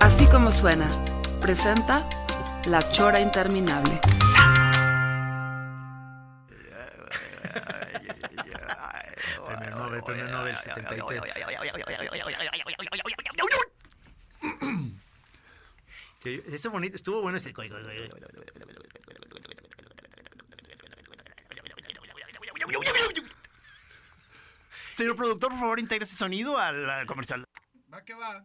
Así como suena, presenta La Chora Interminable. Premio Nobel, premio Nobel 73. Sí, bonito, estuvo bueno ese. Señor productor, por favor, integre ese sonido al al comercial. Va que va.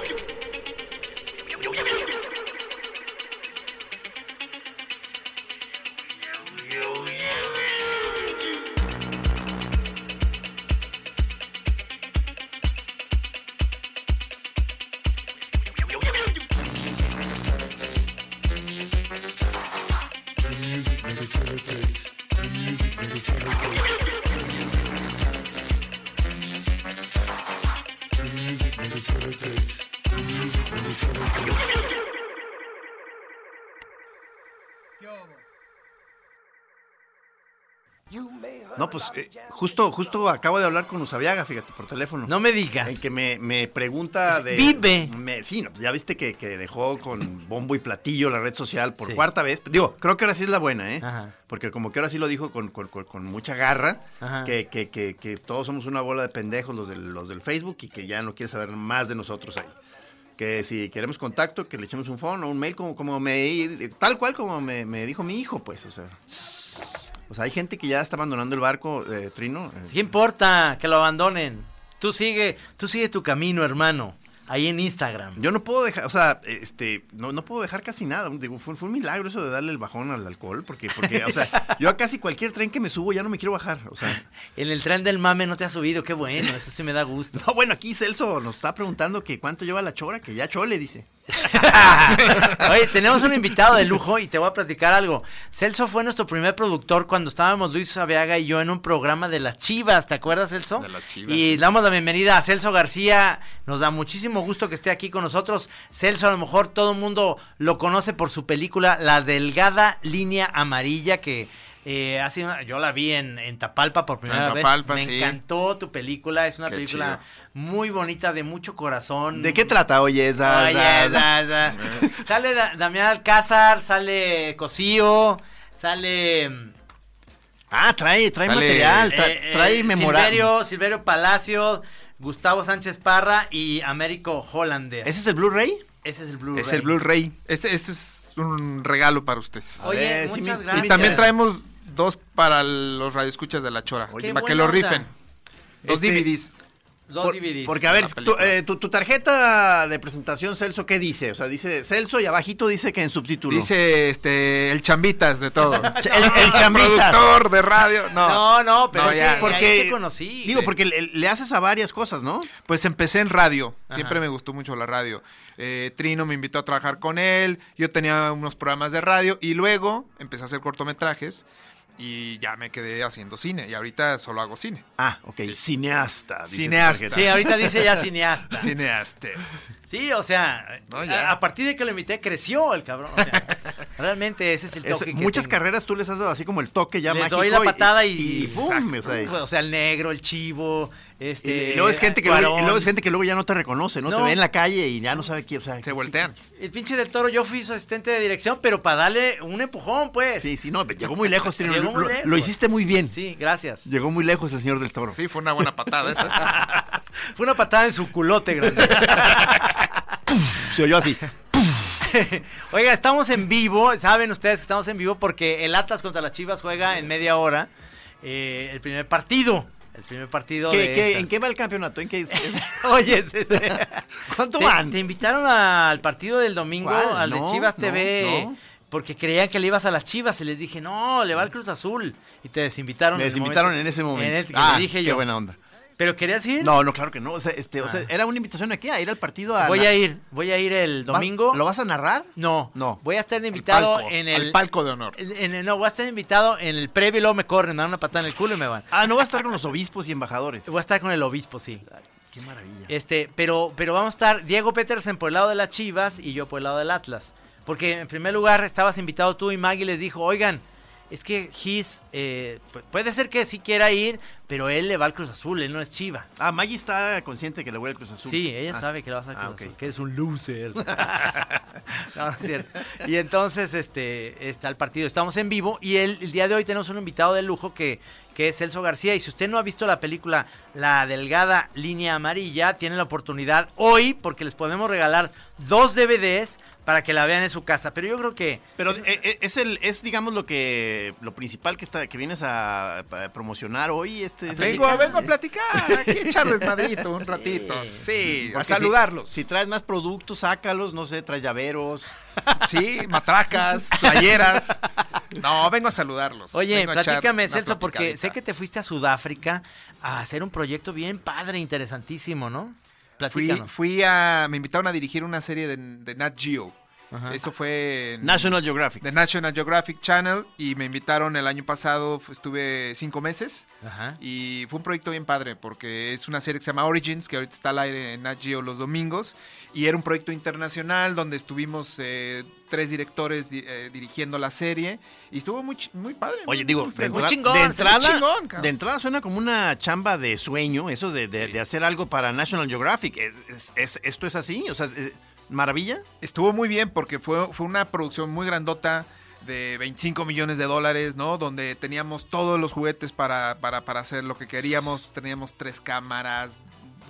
pues eh, justo, justo acabo de hablar con Usabiaga, fíjate, por teléfono. No me digas. En que me, me pregunta de... Vive. Me- sí, no, pues ya viste que, que dejó con bombo y platillo la red social por Sí. cuarta vez. Digo, creo que ahora sí es la buena, ¿eh? Ajá. Porque como que ahora sí lo dijo con, con- con- con mucha garra, Ajá. que, que- que- que todos somos una bola de pendejos los del, los del Facebook y que ya no quiere saber más de nosotros ahí. Que si queremos contacto, que le echemos un phone o un mail, como, como me, tal cual como me, me dijo mi hijo, pues, o sea. O sea, hay gente que ya está abandonando el barco, eh, Trino. eh, ¿Qué importa que lo abandonen? Tú sigue, tú sigue tu camino, hermano. Ahí en Instagram. Yo no puedo dejar, o sea, este, no, no puedo dejar casi nada. Digo, fue, fue un milagro eso de darle el bajón al alcohol, porque, porque, o sea, yo a casi cualquier tren que me subo ya no me quiero bajar. O sea, En el tren del mame no te has subido, qué bueno, eso sí me da gusto. no, bueno, aquí Celso nos está preguntando que cuánto lleva la chora, que ya chole, dice. Oye, tenemos un invitado de lujo y te voy a platicar algo. Celso fue nuestro primer productor cuando estábamos Luis Aviaga y yo en un programa de las Chivas, ¿te acuerdas, Celso? De las Chivas, Y damos la bienvenida a Celso García. Nos da muchísimo gusto que esté aquí con nosotros. Celso, a lo mejor todo el mundo lo conoce por su película La Delgada Línea Amarilla, que eh, ha sido- yo la vi en, en Tapalpa por primera En vez. Tapalpa, Me sí. encantó tu película, es una Qué película muy bonita, de mucho corazón. ¿De qué trata, oye, esa? Oye, da, da. Sale Da- Damián Alcázar, sale Cosío, sale Ah, trae, trae Sale, material, tra- eh, trae eh, memorable. Silverio, Silverio Palacio, Gustavo Sánchez Parra y Américo Hollander. ¿Ese es el Blu-ray? Ese es el Blu-ray. Es el Blu-ray. Este, este es un regalo para ustedes. Oye, ver, muchas me- gracias. y también traemos dos para los radioescuchas de la Chora. Qué para que lo rifen. Dos Este- DVDs. Dos Por- DVDs. Porque, a ver, La tu, eh, tu- tu tarjeta de presentación, Celso, ¿qué dice? O sea, dice Celso y abajito dice que en subtítulo. Dice este el chambitas de todo. El, el chambitas. productor de radio. No. No, no, pero No, es ya. que Porque- ahí te conocí. Digo, porque le, le haces a varias cosas, ¿no? Pues empecé en radio. Ajá. Siempre me gustó mucho la radio. Eh, Trino me invitó a trabajar con él. Yo tenía unos programas de radio y luego empecé a hacer cortometrajes y ya me quedé haciendo cine. Y ahorita solo hago cine. Ah, ok, cineasta. dice tu Cineasta. Sí, ahorita dice ya cineasta. Cineasta. Sí, o sea, No, a, a partir de que lo invité creció el cabrón. O sea, realmente ese es el toque que muchas tengo. carreras tú les has dado así como el toque ya Les mágico. doy la y- patada y, y sea, o sea, el negro, el chivo, este. y luego es gente que luego, Cuarón. y luego es gente que luego ya no te reconoce, ¿no? Te ve en la calle y ya no sabe quién, o sea, Se voltean. El pinche del toro, yo fui su asistente de dirección, pero para darle un empujón, pues. Sí, sí, no, llegó muy lejos, Trino, Llegó lo, muy lo- lejos. lo hiciste muy bien. Sí, gracias. Llegó muy lejos el señor del toro. Sí, fue una buena patada esa. Fue una patada en su culote grande. Se oyó así. Oiga, estamos en vivo, saben ustedes que estamos en vivo porque el Atlas contra las Chivas juega en media hora eh, el primer partido. El primer partido ¿Qué- de qué- estas. ¿En qué va el campeonato? ¿En qué? Oye, ¿Cuánto te, van? te invitaron al partido del domingo, ¿Cuál? al de Chivas no, TV. no. porque creían que le ibas a las chivas y les dije, no, le va al Cruz Azul. Y te desinvitaron. Me en el desinvitaron momento- en ese momento. En el que ah, le dije qué buena onda. ¿Pero querías ir? No, no, claro que no. O sea, este, o sea, Ah. era una invitación aquí a ir al partido a... Voy a ir, voy a ir el ¿Vas- domingo. ¿Lo vas a narrar? No, No. Voy a estar invitado palco, en al el. palco de honor. en- en el- no, voy a estar de invitado en el previo y luego me corren, me dan una patada en el culo y me van. Ah, no va a estar con los obispos y embajadores. Voy a estar con el obispo, sí. Qué maravilla. Este, pero, pero vamos a estar Diego Petersen por el lado de las Chivas y yo por el lado del Atlas. Porque en primer lugar estabas invitado tú y Maggie les dijo, oigan, es que Gis, eh, pu- puede ser que sí quiera ir, pero él le va al Cruz Azul, él no es Chiva. Ah, Maggie está consciente que le voy al Cruz Azul. Sí, ella Ah. sabe que le vas al Ah, Cruz. Azul, que es un loser. no, no es cierto. Y entonces este, está el partido, estamos en vivo y el, el día de hoy tenemos un invitado de lujo que, que es Celso García. Y si usted no ha visto la película La Delgada Línea Amarilla, tiene la oportunidad hoy porque les podemos regalar dos DVDs para que la vean en su casa. Pero yo creo que... Pero eh, eh, es el es digamos lo que lo principal que está que vienes a, a promocionar hoy este Vengo, vengo a platicar, aquí a echar desmadrito un ratito. Sí, a saludarlos. Si, si traes más productos, sácalos, no sé, traes llaveros. Sí, matracas, playeras. No, vengo a saludarlos. Oye, platícame, Celso, porque sé que te fuiste a Sudáfrica a hacer un proyecto bien padre, interesantísimo, ¿no? Fui, fui a. Me invitaron a dirigir una serie de, de Nat Geo. Ajá. Eso fue en- National Geographic. de National Geographic Channel y me invitaron el año pasado, estuve cinco meses Ajá. y fue un proyecto bien padre porque es una serie que se llama Origins, que ahorita está al aire en Nat Geo los domingos y era un proyecto internacional donde estuvimos eh, tres directores di- eh, dirigiendo la serie y estuvo muy, muy padre. Oye, muy- digo, muy de, entra- chingón, de entrada, chingón, de entrada suena como una chamba de sueño, eso de, de- Sí. de hacer algo para National Geographic. ¿Es, es- es- esto es así? O sea, es- maravilla. Estuvo muy bien porque fue, fue una producción muy grandota de 25 millones de dólares, ¿no? Donde teníamos todos los juguetes para, para, para hacer lo que queríamos. Teníamos tres cámaras,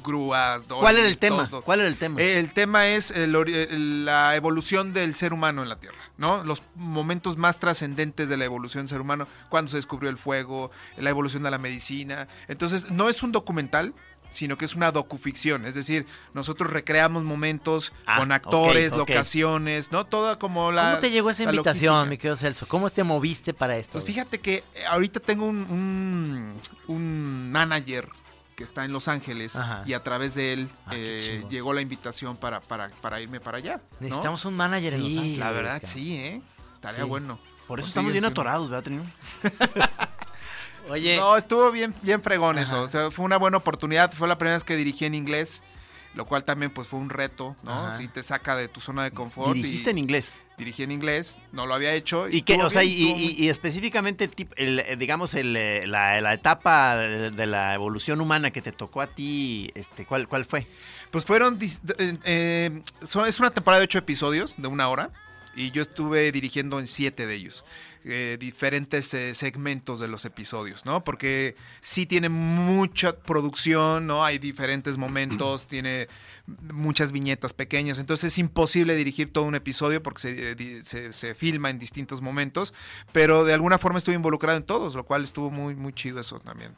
grúas, ¿Cuál era el tema? todo. ¿Cuál era el tema? El tema es el- la evolución del ser humano en la Tierra, ¿no? Los momentos más trascendentes de la evolución del ser humano, cuando se descubrió el fuego, la evolución de la medicina. Entonces, no es un documental, sino que es una docuficción, es decir, nosotros recreamos momentos Ah, con actores, locaciones, ¿no? Toda como la... ¿Cómo te llegó esa invitación, logística. mi querido Celso? ¿Cómo te moviste para esto? Pues fíjate que eh, ahorita tengo un, un, un manager que está en Los Ángeles Ajá. y a través de él Ah, eh, llegó la invitación para, para, para irme para allá. ¿no? Necesitamos un manager en Los Sí, Ángeles. la verdad, sí, ¿eh? Estaría Sí. bueno. Por eso Pues estamos sí, bien sí. atorados, ¿verdad? Oye, No, estuvo bien, bien fregón Ajá. eso. O sea, fue una buena oportunidad. Fue la primera vez que dirigí en inglés, lo cual también pues fue un reto, ¿no? Sí te saca de tu zona de confort. Dirigiste y en inglés. Dirigí en inglés, no lo había hecho. Y que, estuvo o sea, bien, y, y- muy- y específicamente, el tip- el, eh, digamos, el, eh, la, la etapa de, de la evolución humana que te tocó a ti, este, ¿cuál, cuál fue? Pues fueron. eh, eh, son- es una temporada de ocho episodios de una hora. Y yo estuve dirigiendo en siete de ellos. Eh, diferentes eh, segmentos de los episodios, ¿no? Porque sí tiene mucha producción, ¿no? Hay diferentes momentos, tiene muchas viñetas pequeñas. Entonces es imposible dirigir todo un episodio porque se, eh, se- se filma en distintos momentos. Pero de alguna forma estuve involucrado en todos, lo cual estuvo muy, muy chido eso también.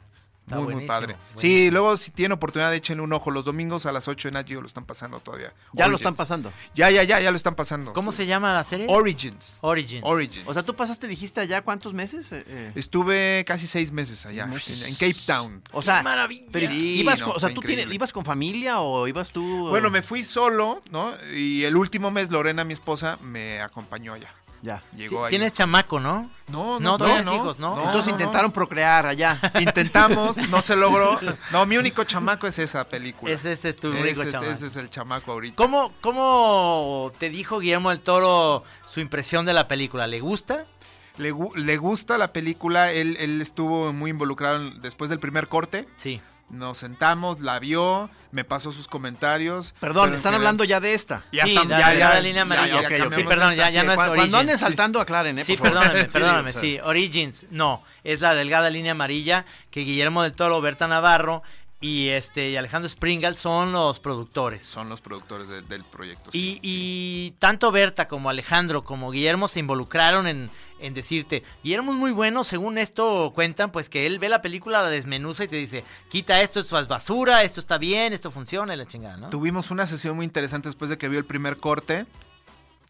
Está muy, muy padre. buenísimo. Sí, luego si tienen oportunidad, échenle un ojo. Los domingos a las 8 en Geo lo están pasando todavía. Ya lo están pasando. Ya, ya, ya, ya lo están pasando. ¿cómo se llama la serie? Origins. Origins. Origins. O sea, tú pasaste, dijiste allá cuántos meses? Eh, eh, Estuve casi seis meses allá, en, en Cape Town. o sea, ¡Qué maravilla! pero Sí, ibas, no, con, o sea, fue ¿tú tienes- ibas con familia o ibas tú? Bueno, me fui solo, ¿no? Y el último mes Lorena, mi esposa, me acompañó allá. Ya. Llegó ahí. Tienes chamaco, ¿no? No, No, no, tienes hijos, ¿no? Entonces no, intentaron procrear allá. no. Intentamos, no se logró. No, mi único chamaco es esa película. Ese, ese es tu ese, rico es, chamaco. ese es el chamaco ahorita. ¿Cómo, ¿Cómo te dijo Guillermo del Toro su impresión de la película? ¿Le gusta? Le, le gusta la película, él, él estuvo muy involucrado en- después del primer corte. Sí. Nos sentamos, la vio, me pasó sus comentarios. Perdón, están general- hablando ya de esta. Ya sí, estamos- ya, la- ya, la línea amarilla. ya Sí, perdón, ya, no es cuando, cuando Origins. anden saltando, aclaren, ¿eh? Sí, perdóname, Sí, perdóname, sí. Origins, no, es la delgada línea amarilla que Guillermo del Toro, Berta Navarro y este y Alejandro Springal son los productores. Son los productores de- del proyecto. sí, Y, sí. y tanto Berta como Alejandro como Guillermo se involucraron en, en decirte, Guillermo es muy bueno, según esto cuentan, pues que él ve la película, la desmenuza y te dice, quita esto, esto es basura, esto está bien, esto funciona y la chingada, ¿no? Tuvimos una sesión muy interesante después de que vio el primer corte.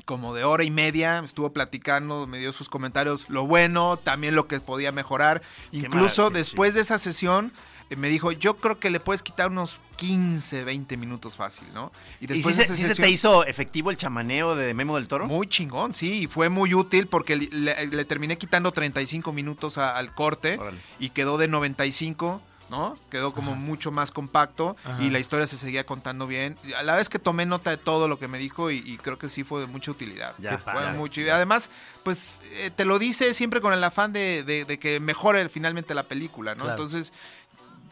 como de hora y media, estuvo platicando, me dio sus comentarios, lo bueno, también lo que podía mejorar. Incluso después de esa sesión, me dijo, yo creo que le puedes quitar unos 15, 20 minutos fácil, ¿no? ¿Y después si de se, sí te hizo efectivo el chamaneo de Memo del Toro? muy chingón, sí, y fue muy útil porque le, le- le terminé quitando 35 minutos a- al corte Órale. y quedó de 95, ¿no? Quedó como Ajá. mucho más compacto Ajá. y la historia se seguía contando bien. Y A la vez que tomé nota de todo lo que me dijo y, y creo que sí fue de mucha utilidad. Ya, Fue mucho. Y además, pues eh, te lo dice siempre con el afán de, de- de que mejore finalmente la película, ¿no? Claro. Entonces,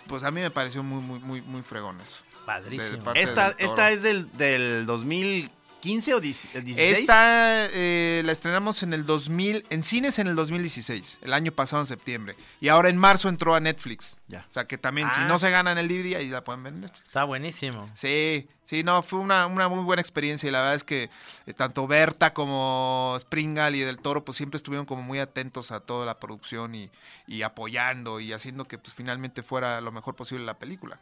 pues a mí me pareció muy, muy, muy, muy fregón eso. Padrísimo. Esta, esta es del, del 2015 o 16? Esta eh, la estrenamos en el 2000, en cines en el 2016, el año pasado en septiembre. Y ahora en marzo entró a Netflix. Ya. O sea que también, si Ah. no se ganan el DVD, ahí la pueden ver en Netflix. Está buenísimo. Sí, sí, no, fue una, una muy buena experiencia y la verdad es que eh, tanto Berta como Springal y Del Toro pues siempre estuvieron como muy atentos a toda la producción y, y apoyando y haciendo que pues finalmente fuera lo mejor posible la película.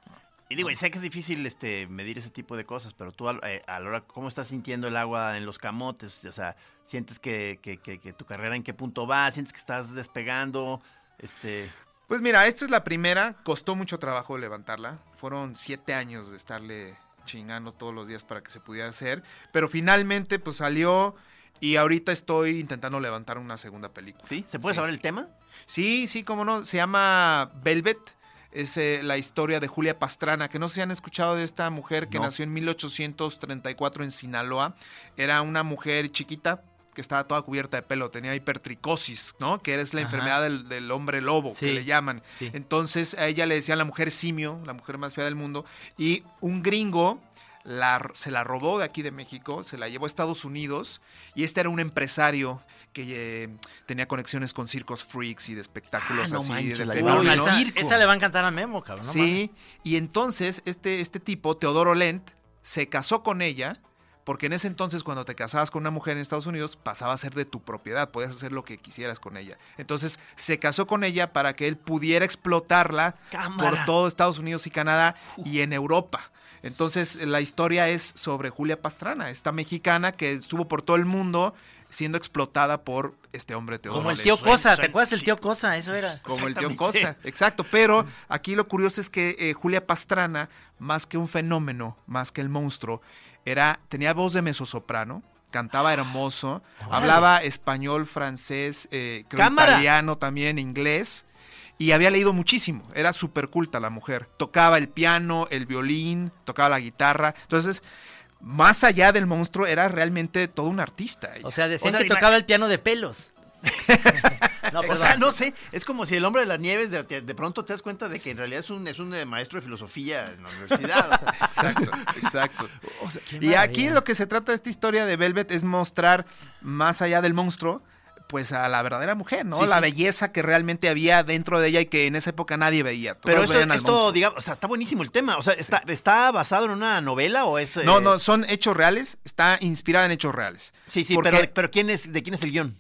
Y digo, y sé que es difícil este, medir ese tipo de cosas, pero tú eh, a la hora, ¿cómo estás sintiendo el agua en los camotes? O sea, ¿sientes que, que- que- que tu carrera en qué punto va? ¿Sientes que estás despegando? Este, Pues mira, esta es la primera, costó mucho trabajo levantarla. Fueron siete años de estarle chingando todos los días para que se pudiera hacer. Pero finalmente, pues salió y ahorita estoy intentando levantar una segunda película. ¿Sí? ¿Se puede Sí. saber el tema? Sí, sí, cómo no. Se llama Velvet. Es eh, la historia de Julia Pastrana, que no se han escuchado de esta mujer que No. nació en 1834 en Sinaloa. Era una mujer chiquita que estaba toda cubierta de pelo, tenía hipertricosis, ¿no? Que es la Ajá. enfermedad del, del hombre lobo, Sí, que le llaman. sí. Entonces a ella le decían la mujer simio, la mujer más fea del mundo, y un gringo la- se la robó de aquí de México, se la llevó a Estados Unidos, y este era un empresario que eh, tenía conexiones con circos freaks y de espectáculos Ah, no así manches, de la Uy, esa, le va a encantar a Memo, cabrón. no. Sí, y entonces este, este tipo, Teodoro Lent, se casó con ella, porque en ese entonces cuando te casabas con una mujer en Estados Unidos pasaba a ser de tu propiedad, podías hacer lo que quisieras con ella. Entonces se casó con ella para que él pudiera explotarla Cámara. por todo Estados Unidos y Canadá y en Europa. Entonces la historia es sobre Julia Pastrana, esta mexicana que estuvo por todo el mundo siendo explotada por este hombre Teodoro Como el tío Cosa, ¿te acuerdas del tío Cosa? Eso era. Como el tío. Cosa, exacto. Pero aquí lo curioso es que eh, Julia Pastrana, más que un fenómeno, más que el monstruo, era, tenía voz de mezzosoprano, cantaba hermoso, Órale. hablaba español, francés, eh, creo italiano también, inglés. Y había leído muchísimo, era súper culta la mujer. Tocaba el piano, el violín, tocaba la guitarra. Entonces, más allá del monstruo, era realmente todo un artista. ella. O sea, decían O sea, que tocaba el piano de pelos. no, O sea, no sé, es como si el hombre de las nieves de, de pronto te das cuenta de que en realidad es un, es un eh, maestro de filosofía en la universidad. o sea, Exacto, exacto. Y aquí lo que se trata de esta historia de Velvet es mostrar, más allá del monstruo, pues a la verdadera mujer, ¿no? Sí, la sí. belleza que realmente había dentro de ella y que en esa época nadie veía. Todos pero esto, digamos, o sea, está buenísimo el tema. O sea, ¿está, está basado en una novela o es...? No, eh, no, son hechos reales, está inspirada en hechos reales. Sí, sí, porque- pero, pero ¿quién es, ¿de quién es el guion?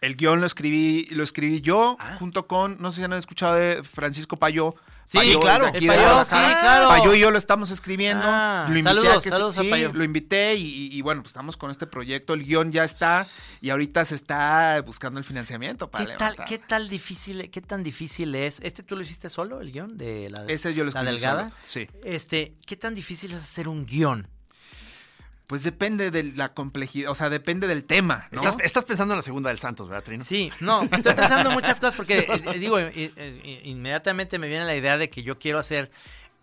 El guion lo escribí, lo escribí yo, Ah. junto con, no sé si han escuchado de Francisco Payó. Sí, Payó claro. aquí de sí, claro. Payó y yo lo estamos escribiendo. Ah, lo invité saludos, a que se- saludos a sí, Payó. lo invité y, bueno, pues estamos con este proyecto. El guion ya está y ahorita se está buscando el financiamiento para ¿Qué tal. ¿Qué tal difícil, qué tan difícil es? ¿Este tú lo hiciste solo, el guion de la, Ese yo lo la delgada? solo, sí. Este, ¿qué tan difícil es hacer un guion? Pues depende de la complejidad, o sea, depende del tema, ¿no? Estás, estás pensando en la segunda del Santos, ¿verdad, Trino? Sí, no, estoy pensando en muchas cosas porque, eh, digo, eh, eh, inmediatamente me viene la idea de que yo quiero hacer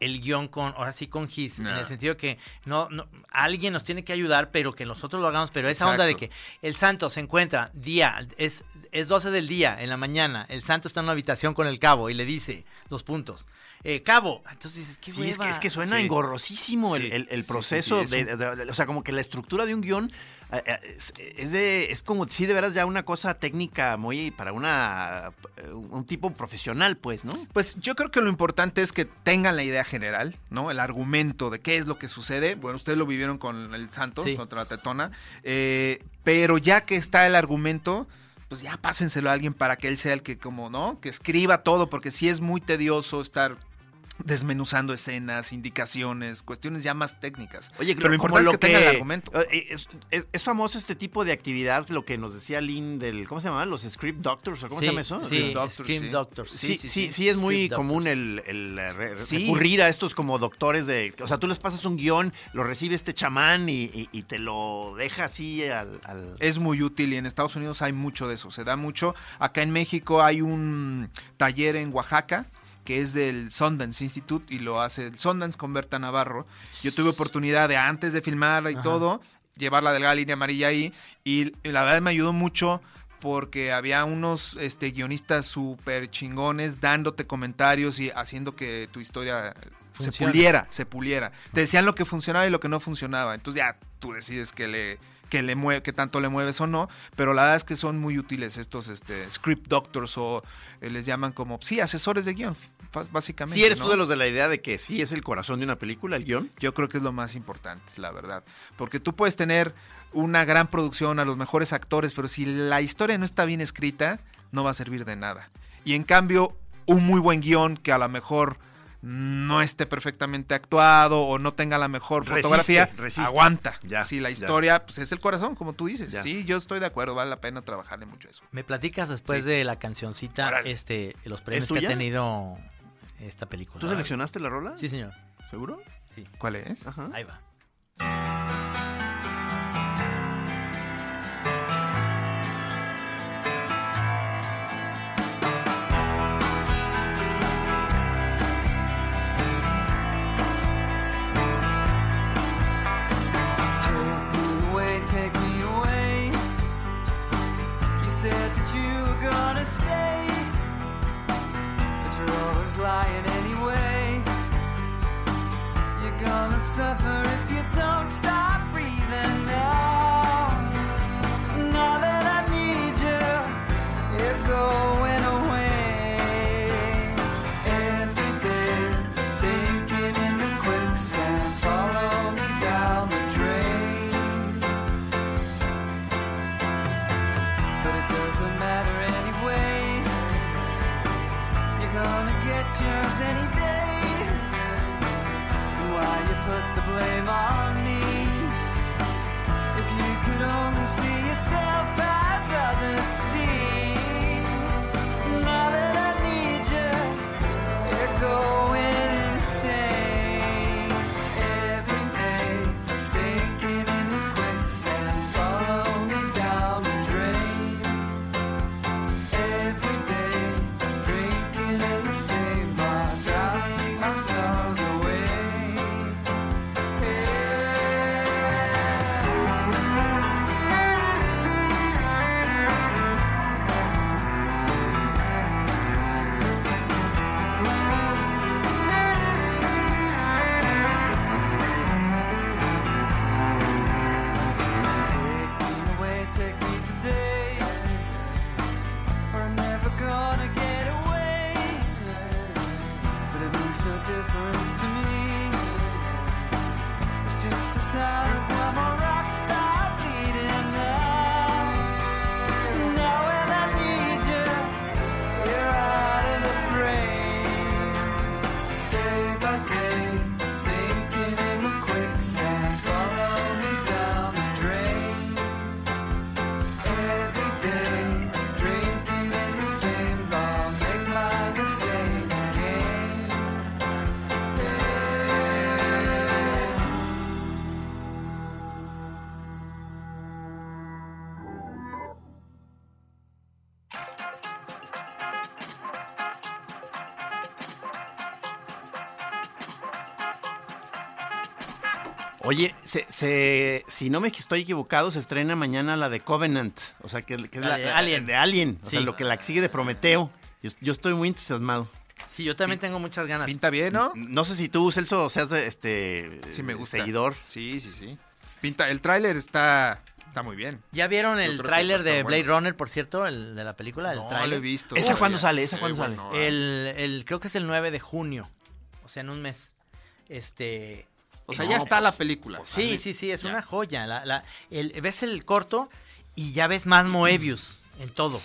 el guion con, ahora sí con Gis, en el sentido que no, no, alguien nos tiene que ayudar, pero que nosotros lo hagamos, pero esa onda de que el santo se encuentra día, es, es 12 del día, en la mañana, el santo está en una habitación con el cabo y le dice, dos puntos, eh, cabo, entonces dices, qué Sí, es que, hueva. es que suena Sí. engorrosísimo el, Sí, el- el sí, sí, proceso. de, un- de- de- o sea, como que la estructura de un guion eh, eh, es, es de, es como si de veras ya una cosa técnica muy para una eh, un tipo profesional, pues, ¿no? Pues yo creo que lo importante es que tengan la idea general, ¿no? El argumento de qué es lo que sucede. Bueno, ustedes lo vivieron con el Santo, Sí. contra la Tetona. eh, pero ya que está el argumento, pues ya pásenselo a alguien para que él sea el que, como, ¿no? Que escriba todo, porque sí es muy tedioso estar desmenuzando escenas, indicaciones, cuestiones ya más técnicas. Oye, pero lo importante es que tenga el argumento. eh, Es, es- es famoso este tipo de actividad, lo que nos decía Lynn del, ¿cómo se llama? Los script doctors, ¿o cómo se llama eso? Sí, Scream sí. Doctors. Sí, sí, sí, es muy Script común el, el, eh, re- Sí. recurrir a estos como doctores de... O sea, tú les pasas un guion, lo recibe este chamán y, y- y te lo deja así al... al- Es muy útil y en Estados Unidos hay mucho de eso, se da mucho. Acá en México hay un taller en Oaxaca que es del Sundance Institute y lo hace el Sundance con Berta Navarro. Yo tuve oportunidad de antes de filmarla y Ajá. todo, llevar la delgada línea amarilla ahí y la verdad me ayudó mucho porque había unos este, guionistas súper chingones dándote comentarios y haciendo que tu historia se puliera, se puliera. Te decían lo que funcionaba y lo que no funcionaba. Entonces ya tú decides que le que le mueve, que tanto le mueves o no, pero la verdad es que son muy útiles estos este, script doctors o eh, les llaman como, sí, asesores de guion, básicamente. ¿Sí eres ¿no? tú de los de la idea de que sí es el corazón de una película, el guion? Yo creo que es lo más importante, la verdad. Porque tú puedes tener una gran producción, a los mejores actores, pero si la historia no está bien escrita, no va a servir de nada. Y en cambio, un muy buen guion que a lo mejor no esté perfectamente actuado o no tenga la mejor fotografía, resiste. aguanta. Ya, si la ya. historia pues, es el corazón, como tú dices. Ya. Sí, yo estoy de acuerdo, vale la pena trabajarle mucho a eso. Me platicas después Sí. de la cancioncita, este, los premios que ha tenido esta película. ¿Tú seleccionaste la rola? Sí, señor. ¿Seguro? Sí. ¿Cuál es? Ajá. Ahí va. Oye, se, se- si no me estoy equivocado, se estrena mañana la de Covenant. O sea, que, que es La la, de la- Alien. de Alien. O sea, lo que la sigue de Prometeo. Yo, yo estoy muy entusiasmado. Sí, yo también tengo muchas ganas. Pinta bien, ¿no? No sé si tú, Celso, seas este Sí, me gusta. seguidor. Sí, sí, sí. Pinta, el tráiler está, está muy bien. ¿Ya vieron el tráiler de Blade bueno. Runner, por cierto, el de la película? El no, tráiler. lo he visto. ¿Esa Uf, cuándo ya sale? ¿Esa cuándo sale? bueno. El, el- creo que es el 9 de junio, o sea, en un mes. Este... O sea, no, ya está pues, la película. Sí, sí, sí, es Ya. una joya. La, la- el- ves el corto y ya ves más Moebius en todo.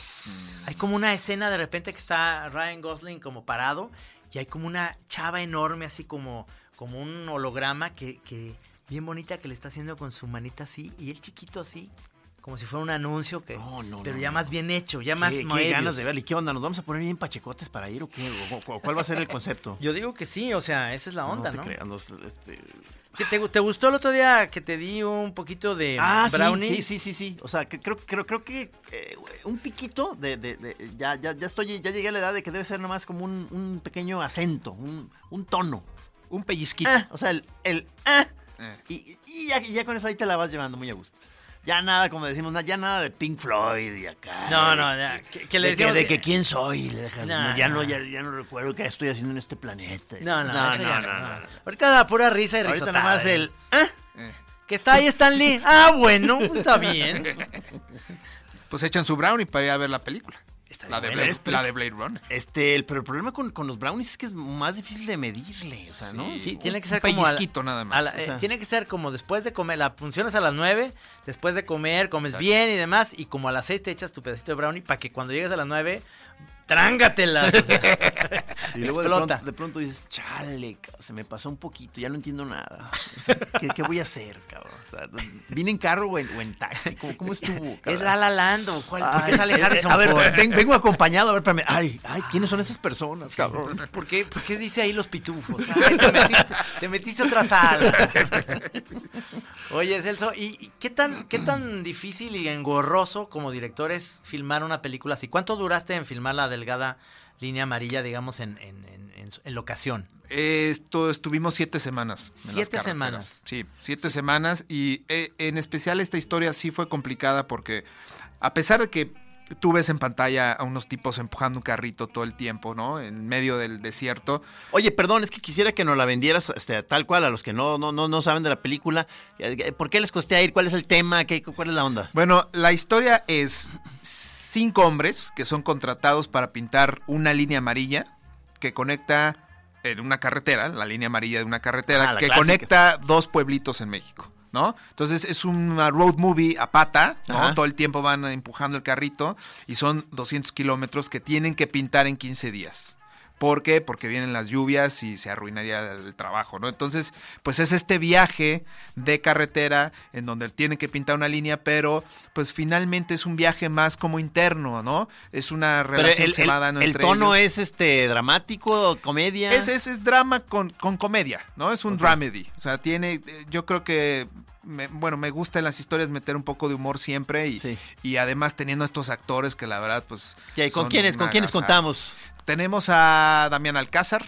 Hay como una escena de repente que está Ryan Gosling como parado y hay como una chava enorme, así como, como un holograma que, que bien bonita que le está haciendo con su manita así y él chiquito así. Como si fuera un anuncio que. No, no, pero no, ya más bien hecho, ya más ¿Qué, ganas de verle. ¿Y qué onda? ¿Nos vamos a poner bien pachecotes para ir o qué? ¿O- o- ¿Cuál va a ser el concepto? Yo digo que sí, o sea, esa es la onda, te ¿no? creas, nos- este, ¿Qué te, te gustó el otro día que te di un poquito de Ah, brownie? sí, sí, sí, sí. O sea, que creo, creo, creo que eh, un piquito de, de- de- ya, ya, ya estoy, ya llegué a la edad de que debe ser nomás como un, un pequeño acento, un, un tono. Un pellizquito. Ah, o sea, el, el ah, Eh. y, y ya, y ya con eso ahí te la vas llevando muy a gusto. Ya nada, como decimos, ya nada de Pink Floyd y acá. No, de- no, ya, de- que, que le de, que, decíamos de que quién soy, le dejas- No, no, ya no. no, ya, ya no recuerdo qué estoy haciendo en este planeta. No, no, no, no, no, no, no. no. Ahorita da pura risa y Ahorita risotada, nada más ¿eh? el ah, Eh. Que está ahí Stan Lee. Ah, bueno, está bien. Pues echan su brownie para ir a ver la película. La de, Blade, es- la de Blade Runner. Este, el, pero el problema con, con los brownies es que es más difícil de medirle, o sea, ¿no? Sí, tiene que un ser como pellizquito nada a más. la- o eh, tiene que ser como después de comer. La función es a las 9, después de comer, comes Exacto. bien y demás. Y como a las 6 te echas tu pedacito de brownie para que cuando llegues a las 9, trángatelas. o sea. Y luego de pronto, de pronto dices, chale, se me pasó un poquito, ya no entiendo nada. O sea, ¿qué, qué voy a hacer, cabrón? O sea, ¿Vine en carro o en, o en taxi? ¿Cómo, cómo estuvo? es cabrón? La La Land, ¿o ¿cuál? ¿Por qué Ay, sale eh, Harrison A ver, ven- vengo acompañado, a ver, espérame. Ay, ay, ¿quiénes son esas personas, cabrón? ¿Por qué, por qué dice ahí los pitufos? Ay, te, metiste, te metiste a otra sala. Oye, Celso, ¿y y qué tan, qué tan difícil y engorroso como director es filmar una película así? ¿Cuánto duraste en filmar la delgada línea amarilla, digamos, en, en, en, en- en locación? Esto estuvimos siete semanas. Siete semanas. Sí, siete semanas. Y eh, en especial esta historia sí fue complicada porque a pesar de que tú ves en pantalla a unos tipos empujando un carrito todo el tiempo, ¿no? En medio del desierto. Oye, perdón, es que quisiera que nos la vendieras este, tal cual a los que no, no, no, no saben de la película. Eh, ¿Por qué les costé ir? ¿Cuál es el tema? ¿Qué, ¿Cuál es la onda? Bueno, la historia es cinco hombres que son contratados para pintar una línea amarilla que conecta en una carretera, la línea amarilla de una carretera, Ah, que clásica. conecta dos pueblitos en México. ¿No? Entonces es una road movie a pata, ¿no? Ajá. Todo el tiempo van empujando el carrito y son 200 kilómetros que tienen que pintar en 15 días. ¿Por qué? Porque vienen las lluvias y se arruinaría el trabajo, ¿no? Entonces, pues es este viaje de carretera en donde tienen que pintar una línea, pero pues finalmente es un viaje más como interno, ¿no? Es una relación el, va dando el entre tono ellos. es este dramático, comedia. Es, es, es drama con, con comedia, ¿no? Es un dramedy. O sea, tiene, eh, yo creo que, me- bueno, me gusta en las historias meter un poco de humor siempre y, Sí. y además teniendo estos actores que la verdad, pues... ¿Qué- ¿Con quiénes, con quiénes contamos? Tenemos a Damián Alcázar,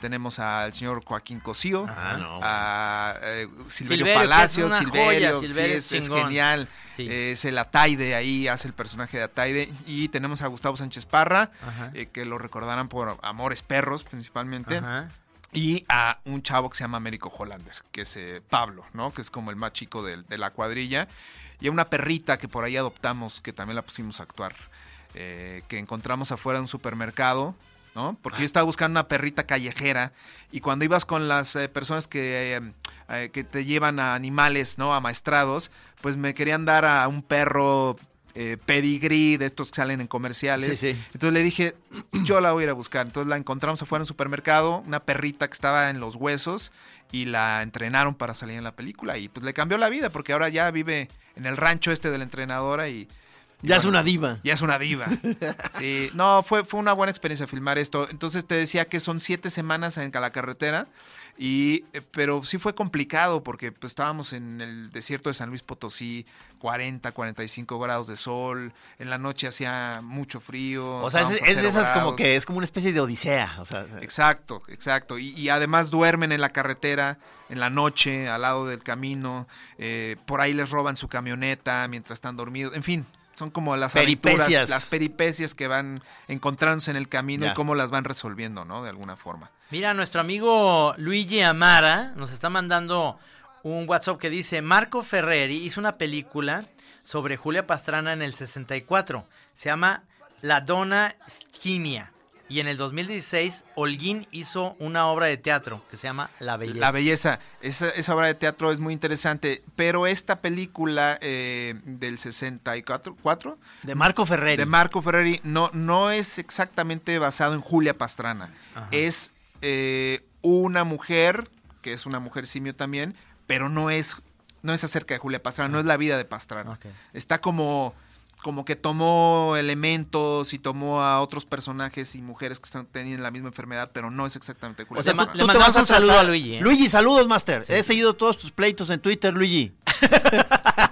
tenemos al señor Joaquín Cosío, Ah, no. a eh, Silverio, Silverio, Silverio, joya, sí, Silverio es, es es chingón. genial, Sí. es el Ataide ahí, hace el personaje de Ataide, y tenemos a Gustavo Sánchez Parra, eh, que lo recordarán por Amores Perros principalmente, Ajá. y a un chavo que se llama Américo Hollander, que es eh, Pablo, ¿no? Que es como el más chico de, la cuadrilla. Y a una perrita que por ahí adoptamos, que también la pusimos a actuar, eh, que encontramos afuera de un supermercado, ¿no? Porque yo estaba buscando una perrita callejera y cuando ibas con las eh, personas que, eh, eh, que te llevan a animales, ¿no? Amaestrados, pues me querían dar a un perro pedigrí de estos que salen en comerciales. Sí, sí. Entonces le dije, yo la voy a ir a buscar. Entonces la encontramos afuera en un supermercado, una perrita que estaba en los huesos y la entrenaron para salir en la película y pues le cambió la vida porque ahora ya vive en el rancho este de la entrenadora y... Ya es una diva. Ya es una diva. Sí, no, fue, fue una buena experiencia filmar esto. Entonces te decía que son siete semanas en la carretera, y, eh, pero sí fue complicado porque pues, estábamos en el desierto de San Luis Potosí, 40, 45 grados de sol, en la noche hacía mucho frío. O sea, es, es de esas como que es como una especie de odisea. O sea, Exacto, exacto. Y, y además duermen en la carretera, en la noche, al lado del camino. eh, por ahí les roban su camioneta mientras están dormidos. En fin, son como las Peripecias. aventuras, las peripecias que van encontrándose en el camino Ya. y cómo las van resolviendo, ¿no? De alguna forma. Mira, nuestro amigo Luigi Amara nos está mandando un WhatsApp que dice, Marco Ferreri hizo una película sobre Julia Pastrana en el 64. Se llama La Donna Schinia. Y en el 2016, Holguín hizo una obra de teatro que se llama La Belleza. La belleza, esa, esa obra de teatro es muy interesante, pero esta película eh, del 64, ¿cuatro? de Marco Ferreri. de Marco Ferreri no, no es exactamente basado en Julia Pastrana. Ajá. Es eh, una mujer, que es una mujer simio también, pero no es, no es acerca de Julia Pastrana, no es la vida de Pastrana. Ok. Está como, como que tomó elementos y tomó a otros personajes y mujeres que están, tenían la misma enfermedad, pero no es exactamente Julia O sea, Le ma- Pastrana. le mandamos un saludo a Luigi, ¿eh? Luigi, saludos, Master. He seguido todos tus pleitos en Twitter, Luigi.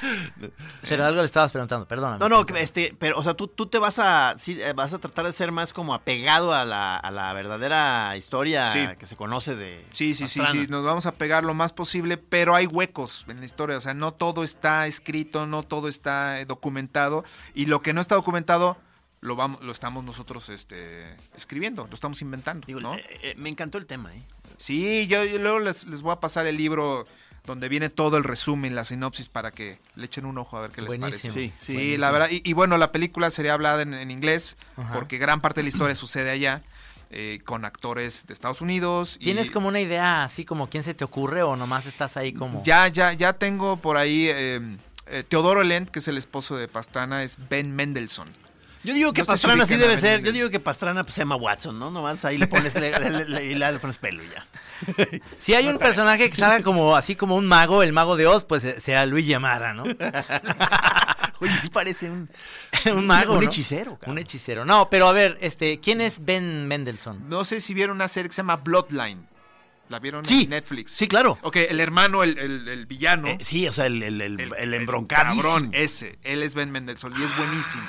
Pero algo le estabas preguntando, perdóname. No, no, este, pero, o sea, tú, tú te vas a, sí, eh, vas a tratar de ser más como apegado a la, a la verdadera historia Sí. que se conoce de Sí, sí, sí, Pastrana. sí, nos vamos a pegar lo más posible, pero hay huecos en la historia, o sea, no todo está escrito, no todo está eh, documentado, y lo que no está documentado lo vamos, lo estamos nosotros este, escribiendo, lo estamos inventando, Digo, ¿no? eh, eh, me encantó el tema, ¿eh? Sí, yo, yo luego les, les voy a pasar el libro donde viene todo el resumen, la sinopsis, para que le echen un ojo a ver qué les Buenísimo. parece. Sí, Sí, sí. la verdad, y, y bueno, la película sería hablada en, en inglés, Ajá. porque gran parte de la historia sucede allá, eh, con actores de Estados Unidos. y- ¿Tienes como una idea así como quién se te ocurre o nomás estás ahí como... Ya, ya, ya tengo por ahí eh, eh, Teodoro Lent, que es el esposo de Pastrana, es Ben Mendelssohn. Yo digo que No Pastrana sí debe ser, yo digo que Pastrana pues, se llama Watson, ¿no? Nomás ahí le pones, le, le- le- y le, le pones pelo y ya. Si hay un personaje que salga como así como un mago, el mago de Oz, pues eh, sea Luigi Amara, ¿no? Oye, sí parece un, un mago, un ¿no? hechicero, cabrón. Un hechicero. No, pero a ver, este, ¿quién es Ben Mendelssohn? No sé si vieron una serie que se llama Bloodline. ¿La vieron Sí, en Netflix? Sí, claro. Ok, el hermano, el, el- el villano. Eh, sí, o sea, el, el, el, el, el embroncadísimo. cabrón, ese. Él es Ben Mendelssohn y es buenísimo.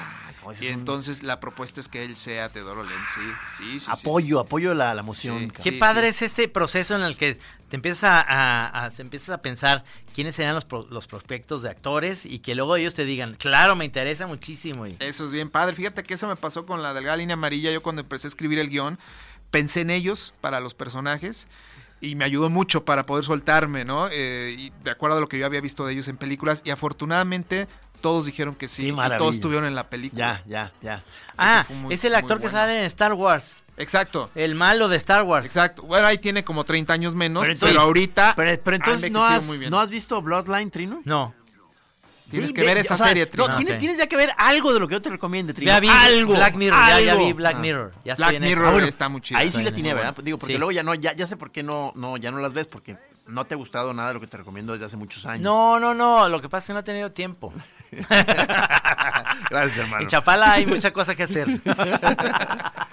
Y un- entonces la propuesta es que él sea Teodoro Lent, sí. Sí, sí, sí, apoyo, apoyo la, la moción. Sí. Qué Sí, padre sí. es este proceso en el que te empiezas a, a- empiezas a pensar quiénes serían los, pro- los prospectos de actores y que luego ellos te digan, claro, me interesa muchísimo. y- Eso es bien padre. Fíjate que eso me pasó con la delgada línea amarilla. Yo cuando empecé a escribir el guion, pensé en ellos para los personajes y me ayudó mucho para poder soltarme, ¿no? Eh, y de acuerdo a lo que yo había visto de ellos en películas y afortunadamente todos dijeron que sí y todos estuvieron en la película. Ya, ya, ya. Ah, muy- es el actor que sale en Star Wars, Exacto. el malo de Star Wars. Exacto. Bueno, ahí tiene como 30 años menos, Pero ahorita Pero, pero entonces, ¿no has, muy bien. ¿no has visto Bloodline, Trino? No. Tienes Sí, que ve- ver o esa sea, serie, No, Trino. Ah, tienes, ya que ver algo de lo que yo te recomiende, Trino. Ya vi algo, Black Mirror, ya, ya algo. vi Black Ah. Mirror. Ya Black en. Mirror Ah, bueno. está muy chido. Ahí sí en tiene. ¿verdad? Digo, porque Sí. luego ya no, ya, ya sé por qué no, no, ya no las ves, porque no te ha gustado nada de lo que te recomiendo desde hace muchos años. No, no, no, lo que pasa es que no he tenido tiempo. Gracias, hermano. En Chapala hay mucha cosa que hacer.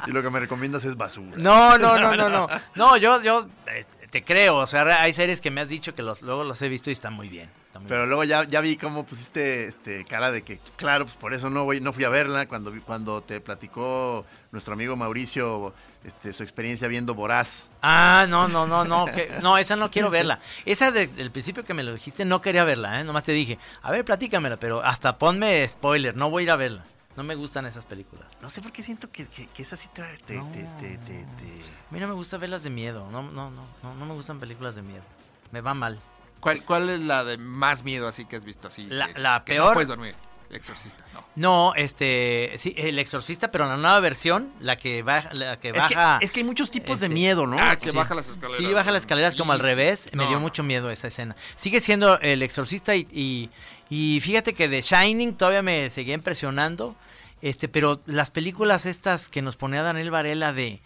Y lo que me recomiendas es basura. No, no, no, no, no. No, yo, yo eh, te creo. O sea, hay series que me has dicho que los, luego los he visto y están muy bien. están muy Pero luego ya, ya vi cómo pusiste este, cara de que, claro, pues por eso no voy, no fui a verla. Cuando, cuando te platicó nuestro amigo Mauricio este, su experiencia viendo Voraz. Ah, no, no, no, no, que, no, esa no quiero verla. Esa de- del principio que me lo dijiste no quería verla, ¿eh? Nomás te dije, a ver, platícamela, pero hasta ponme spoiler, no voy a ir a verla. No me gustan esas películas. No sé por qué siento que, que, que esa sí te... te, No. te, te- te- te- A mí no me gusta verlas de miedo, no, no, no, no, no me gustan películas de miedo. Me va mal. ¿Cuál, ¿Cuál es la de más miedo así que has visto así? La- que- la que peor- No puedes dormir. El exorcista, no. No, este, sí, El Exorcista, pero la nueva versión, la que baja, la que Es, que, baja. es que hay muchos tipos de este, miedo, ¿no? Ah, que Sí. baja las escaleras. Sí, baja las escaleras como al revés. Me dio mucho miedo esa escena. Sigue siendo el exorcista y, y, y fíjate que de Shining todavía me seguía impresionando. Este, pero las películas estas que nos ponía Daniel Varela de,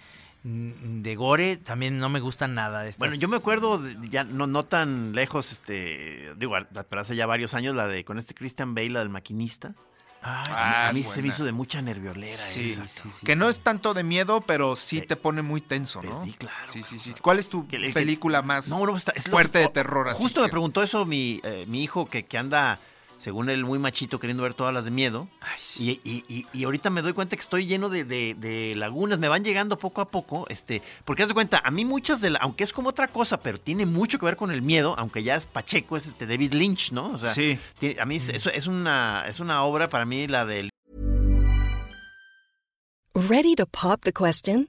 de Gore también no me gustan nada. de estas. Bueno, yo me acuerdo, de- ya no, no tan lejos, este, digo, pero hace ya varios años, la de con este Christian Bale, la del maquinista. Ay, sí, Ah, a mí se me hizo de mucha nerviolera Sí, sí, sí, que no sí. es tanto de miedo, pero sí te pone muy tenso, Pues ¿no? sí, claro, Sí, sí. ¿Cuál es tu película más No, no, está, es lo- fuerte de terror? así Justo me que- preguntó eso mi, eh, mi hijo que, que anda, según él, muy machito, queriendo ver todas las de miedo. Ay, sí. Y, y- y- y ahorita me doy cuenta que estoy lleno de, de- de lagunas, me van llegando poco a poco, este, porque haz de cuenta, a mí muchas de la, aunque es como otra cosa, pero tiene mucho que ver con el miedo, aunque ya es Pacheco, es este David Lynch, ¿no? O sea, Sí. tiene- a mí es, eso es una, es una obra para mí la del Ready to pop the question?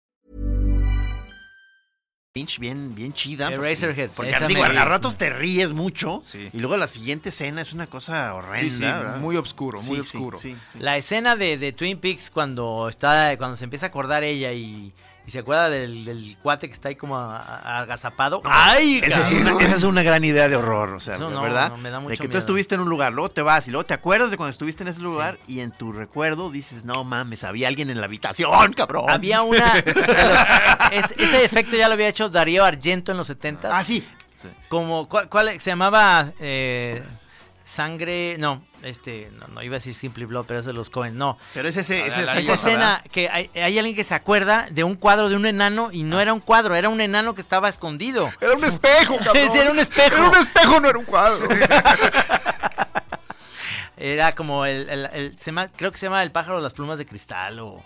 Lynch bien, bien chida. Porque- Eraserhead, Porque digo, me a ratos te ríes mucho. Sí. Y luego la siguiente escena es una cosa horrenda. Sí, sí, ¿verdad? muy oscuro, muy Sí, sí, oscuro. sí, sí. La escena de, de Twin Peaks cuando está, cuando se empieza a acordar ella y, y se acuerda del, del cuate que está ahí como agazapado. ¡Ay! Esa es, una, esa es una gran idea de horror, o sea, no, ¿verdad? no, me da de mucho que tú estuviste en un lugar, luego te vas y luego te acuerdas de cuando estuviste en ese lugar y en tu recuerdo dices, no mames, había alguien en la habitación, cabrón. Había una. es- ese efecto ya lo había hecho Darío Argento en los 70 Ah, sí. Como, ¿cuál, cuál se llamaba? Eh, sangre. No, este. No, no iba a decir Simply Blood, pero es de los Cohen. No. Pero es ese, ese la- la- Esa escena que hay, hay alguien que se acuerda de un cuadro de un enano y no era un cuadro, era un enano que estaba escondido. Era un espejo, cabrón. Era un espejo. Era un espejo, no era un cuadro. Era como el, el- el- se llama- creo que se llama el pájaro de las plumas de cristal o,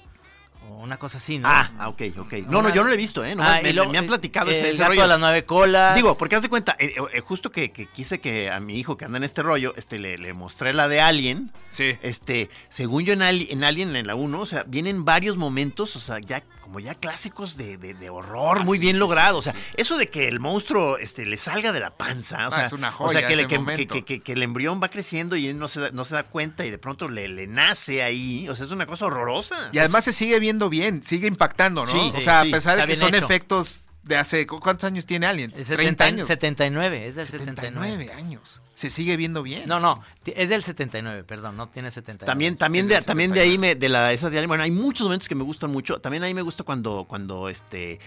o una cosa así, ¿no? Ah, ah, ok, ok. No, no, yo no lo he visto, ¿eh? Ah, me, han platicado eh, ese, ese rollo. de las nueve colas. Digo, porque haz de cuenta, eh, eh, justo que, que quise que a mi hijo que anda en este rollo, este, le, le mostré la de Alien. Sí. Este, según yo en, Ali- en Alien, en la 1, o sea, vienen varios momentos, o sea, ya como ya clásicos de, de- de horror, Ah, muy sí, bien sí, logrado. sí, o sea, sí. eso de que el monstruo este, le salga de la panza, o Ah, sea, es una o sea, joya que, ese que- momento. que- que- que el embrión va creciendo y él no se da, no se da cuenta y de pronto le, le nace ahí. O sea, es una cosa horrorosa. Y además se sigue viendo bien, sigue impactando, ¿no? Sí, o sea, sí, a pesar de que son hecho. efectos de hace... ¿cu- ¿Cuántos años tiene Alien? Es 30 70 años. 79, es del 79. 79 años. Se sigue viendo bien. No, no, es del 79, perdón, no tiene 79. También, también, de, también de ahí 79. me, de la esa de Alien, bueno, hay muchos momentos que me gustan mucho. También ahí me gusta cuando, cuando este,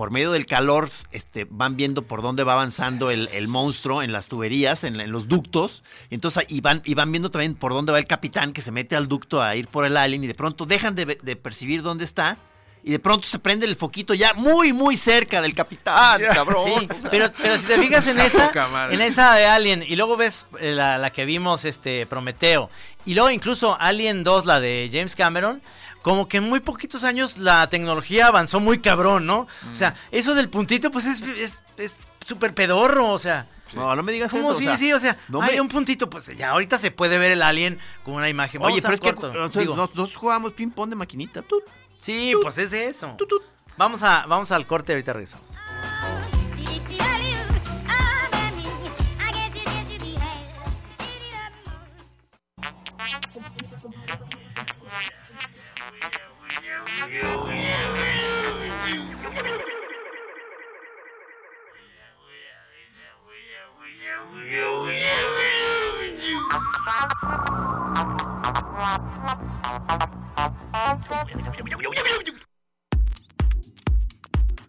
por medio del calor, este, van viendo por dónde va avanzando el, el monstruo en las tuberías, en, en los ductos. Y entonces y van, y van viendo también por dónde va el capitán que se mete al ducto a ir por el alien y de pronto dejan de, percibir dónde está. Y de pronto se prende el foquito ya muy, muy cerca del capitán, cabrón. Sí, pero, pero si te fijas en esa, en esa de Alien, y luego ves eh, la, la que vimos, este, Prometeo, y luego incluso Alien 2, la de James Cameron, como que en muy poquitos años la tecnología avanzó muy cabrón, ¿no? O sea, eso del puntito, pues es, es, es súper pedorro, o sea. No, no me digas ¿Cómo eso. o sí, sea, sí? O sea, no hay me- un puntito, pues ya ahorita se puede ver el alien con una imagen. Oye, Vamos pero al es que corto, nos- nosotros jugábamos ping-pong de maquinita. Tut, Sí, tut, pues es eso. tut. Vamos, a, vamos al corte, ahorita regresamos.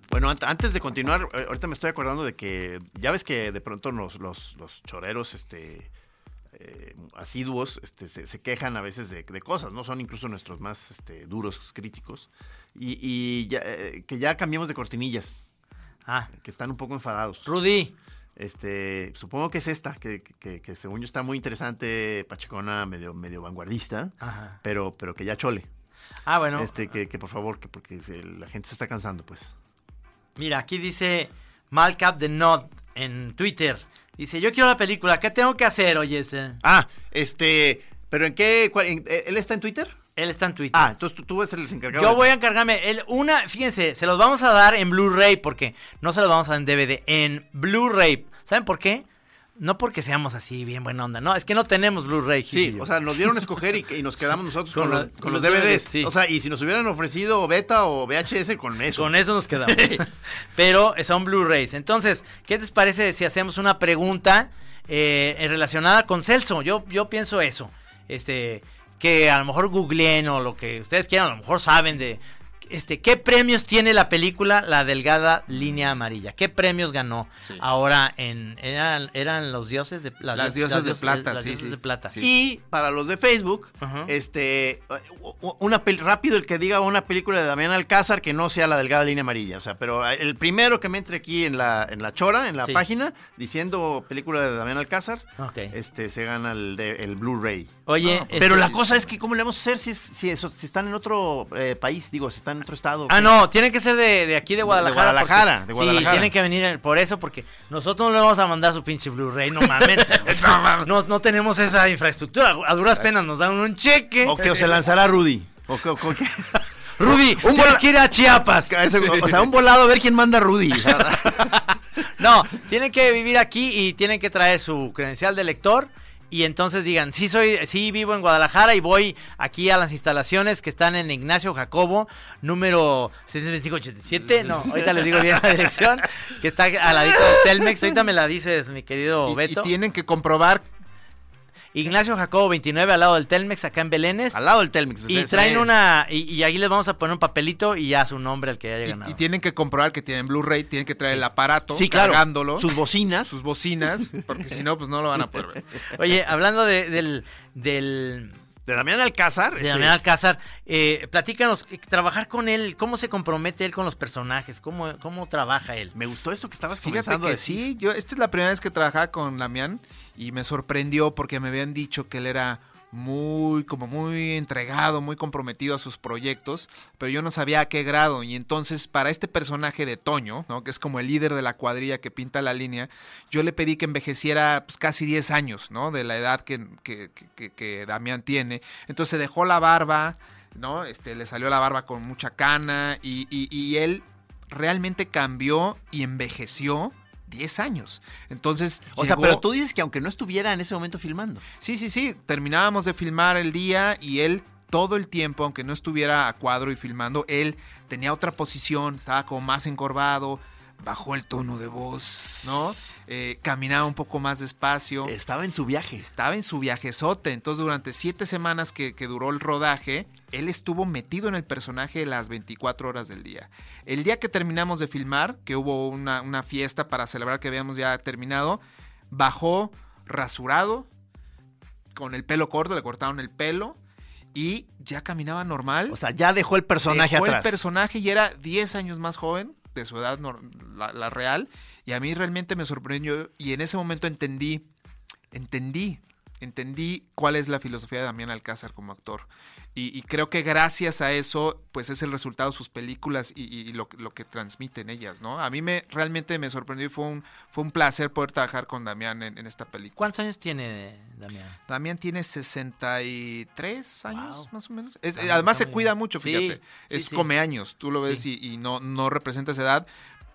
Bueno, ant- antes de continuar, eh, ahorita me estoy acordando de que ya ves que de pronto los, los, los choreros este, eh, asiduos este, se, se quejan a veces de, de cosas, ¿no? Son incluso nuestros más este, duros críticos. Y, y ya, eh, que ya cambiemos de cortinillas, Ah, que están un poco enfadados. Rudy. Este, supongo que es esta, que, que, que según yo está muy interesante, pachecona, medio, medio vanguardista, Ajá. pero, pero que ya chole. Ah, bueno. Este, que, que por favor, que porque la gente se está cansando, pues. Mira, aquí dice Malcap the Nod en Twitter. Dice, yo quiero la película, ¿qué tengo que hacer, oye? ese?" Ah, este, pero en qué, cuál- en- eh, él está en Twitter? Él está en Twitter. Ah, entonces tú, tú eres el encargado. Yo de- voy a encargarme. El, una, fíjense, se los vamos a dar en Blu-ray porque no se los vamos a dar en DVD, en Blu-ray. ¿Saben por qué? No porque seamos así bien buena onda, no, es que no tenemos Blu-ray. Sí, o sea, nos dieron a escoger y, y nos quedamos nosotros con, Con los, con DVDs. DVDs, sí. O sea, y si nos hubieran ofrecido beta o VHS, con eso. Con eso nos quedamos. Pero son Blu-rays. Entonces, ¿qué les parece si hacemos una pregunta eh, relacionada con Celso? Yo, yo pienso eso. Este, que a lo mejor googleen o lo que ustedes quieran, a lo mejor saben de. Este, ¿Qué premios tiene la película La Delgada Línea Amarilla? ¿Qué premios ganó Sí. ahora en... Eran, eran los dioses de Las diosas de plata, las sí, diosas sí. de plata. Sí. Y para los de Facebook, este, una rápido el que diga una película de Damián Alcázar que no sea la delgada línea amarilla. O sea, pero el primero que me entre aquí en la, en la chora, en la página, diciendo película de Damián Alcázar, este, se gana el, el Blu-ray. Oye, No, este- Pero la cosa es que, ¿cómo le vamos a hacer si, si, eso- si están en otro eh, país? Digo, si están en otro estado. Ah, no, tienen que ser de, de aquí de Guadalajara. Guadalajara, porque- de Guadalajara. Sí, tienen que venir por eso, porque nosotros no le vamos a mandar su pinche Blu-ray, no mames. no, no tenemos esa infraestructura. A duras penas nos dan un cheque. O que o se lanzará Rudy. O que, o que- Rudy, Un tienes bola- que ir a Chiapas. O sea, un volado a ver quién manda a Rudy. No, tienen que vivir aquí y tienen que traer su credencial de lector. Y entonces digan, sí soy, sí vivo en Guadalajara y voy aquí a las instalaciones que están en Ignacio Jacobo, número 72587. No, ahorita les digo bien la dirección, que está al ladito de Telmex. Ahorita me la dices, mi querido Y- y, Beto. tienen que comprobar Ignacio Jacobo 29 al lado del Telmex, acá en Belénes. Al lado del Telmex. Y Se- se traen una, y, y ahí les vamos a poner un papelito y ya su nombre al que haya y, ganado. y tienen que comprobar que tienen Blu-ray, tienen que traer el aparato Sí, claro. cargándolo, Sus bocinas. sus bocinas, porque si no, pues no lo van a poder ver. Oye, hablando de- del, del, De Damián Alcázar. de este, Damián Alcázar, eh, platícanos, eh, trabajar con él, ¿cómo se compromete él con los personajes? ¿Cómo, cómo trabaja él? Me gustó esto que estabas a que sí, yo esta es la primera vez que trabajaba con Damián y me sorprendió porque me habían dicho que él era muy, como muy entregado, muy comprometido a sus proyectos, pero yo no sabía a qué grado. Y entonces, para este personaje de Toño, ¿no? que es como el líder de la cuadrilla que pinta la línea, yo le pedí que envejeciera pues, casi 10 años, ¿no? De la edad que, que, que- que Damián tiene. Entonces dejó la barba, ¿no? Este, le salió la barba con mucha cana y- y él realmente cambió y envejeció 10 años. Entonces, O sea, pero tú dices que aunque no estuviera en ese momento filmando. Sí, sí, sí. Terminábamos de filmar el día y él todo el tiempo, aunque no estuviera a cuadro y filmando, él tenía otra posición, estaba como más encorvado, bajó el tono de voz, ¿no? Eh, caminaba un poco más despacio. Estaba en su viaje. Estaba en su viajezote. Entonces, durante siete semanas que, que duró el rodaje, él estuvo metido en el personaje las 24 horas del día. El día que terminamos de filmar, que hubo una, una fiesta para celebrar que habíamos ya terminado, bajó rasurado, con el pelo corto, le cortaron el pelo y ya caminaba normal. O sea, ya dejó el personaje Dejó atrás. el personaje y era 10 años más joven de su edad la real. Y a mí realmente me sorprendió. Y en ese momento entendí, entendí, entendí cuál es la filosofía de Damián Alcázar como actor. Y, y creo que gracias a eso, pues es el resultado de sus películas y, y lo, lo que transmiten ellas, ¿no? A mí me realmente me sorprendió y fue un, fue un placer poder trabajar con Damián en, en esta película. ¿Cuántos años tiene Damián? Damián tiene 63 años, Wow. más o menos. Es- muy- además se cuida mucho, fíjate. sí, es sí. come años, tú lo ves y no, no representa esa edad.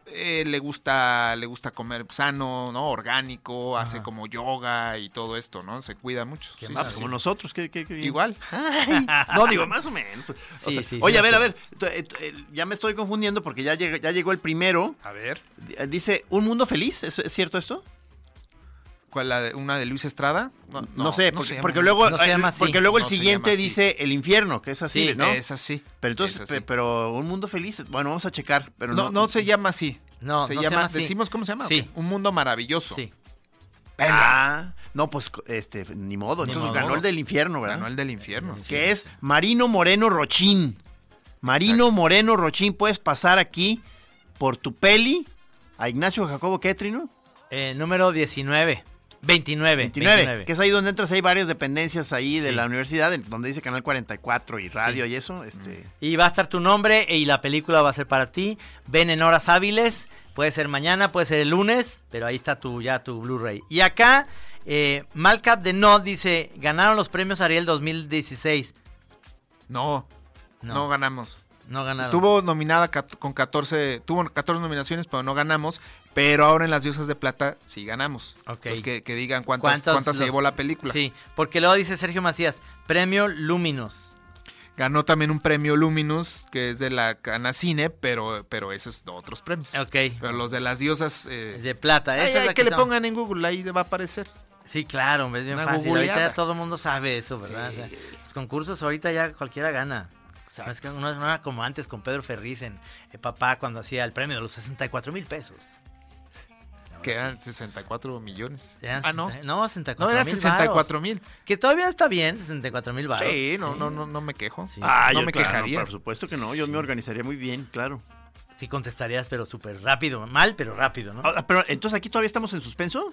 Eh, le gusta le gusta comer sano, ¿no? Orgánico, hace como yoga y todo esto, ¿no? Se cuida mucho. Qué Sí, sí, sí. como nosotros, qué, qué- qué bien. Igual. Ay, no, digo, más o menos. pues, o Sí, sea, sí, sí, oye, a ver, a ver, eh, eh, ya me estoy confundiendo porque ya, llega- ya llegó el primero. A ver. Dice, ¿un mundo feliz? ¿Es, es cierto esto? ¿Cuál, la de- ¿Una de Luis Estrada? No, sé, porque, luego, No se llama así. porque luego el siguiente dice el infierno, que es así, Sí, ¿no? Es así. pero entonces, es así. pe- pero un mundo feliz, bueno, vamos a checar, pero no, no se llama así. No, se no llama, así. decimos cómo se llama. Sí. Un mundo maravilloso. Sí. Ah, no, pues este, ni modo. Ni Entonces modo. ganó el del infierno, ¿verdad? Ganó el del infierno. Sí. que es Marino Moreno Rochín. Marino Moreno Rochín, puedes pasar aquí por tu peli a Ignacio Jacobo Quetrino. Eh, número 19. 29. 29, 29. que es ahí donde entras, hay varias dependencias ahí de Sí. la universidad, donde dice Canal 44 y radio Sí. y eso. Este, Y va a estar tu nombre y la película va a ser para ti. Ven en horas hábiles. Puede ser mañana, puede ser el lunes, pero ahí está tu, ya tu Blu-ray. Y acá, eh, Malcap de No dice, ganaron los premios Ariel 2016. No, No, no, no, ganamos. ganaron. Estuvo nominada con 14, tuvo 14 nominaciones, pero no ganamos. Pero ahora en las Diosas de Plata sí ganamos. Ok. Pues que, que digan cuántas, ¿Cuántos cuántas se llevó la película. Sí, porque luego dice Sergio Macías, premio Luminos. Ganó también un premio Luminous, que es de la Canacine, pero, pero esos son otros premios. Ok. Pero los de las diosas... eh, De plata. ay, Esa es la que le pongan en Google, ahí va a aparecer. Sí, claro, es bien Una fácil. Ahorita googleada. ya todo el mundo sabe eso, ¿verdad? Sí. O sea, los concursos ahorita ya cualquiera gana. No es, que no es nada como antes con Pedro Ferriz en eh, Papá cuando hacía el premio de los 64 mil pesos. Que eran 64 millones. Eran ah, no. 60 No, 64 No, eran mil 64 mil. Que todavía está bien, 64 mil baros. Sí, no, no, no, no me quejo. Sí. Ah, no yo, me claro, quejaría. por supuesto que no, yo me organizaría muy bien, claro. Sí contestarías, pero súper rápido. Mal, pero rápido, ¿no? Ah, pero entonces aquí todavía estamos en suspenso.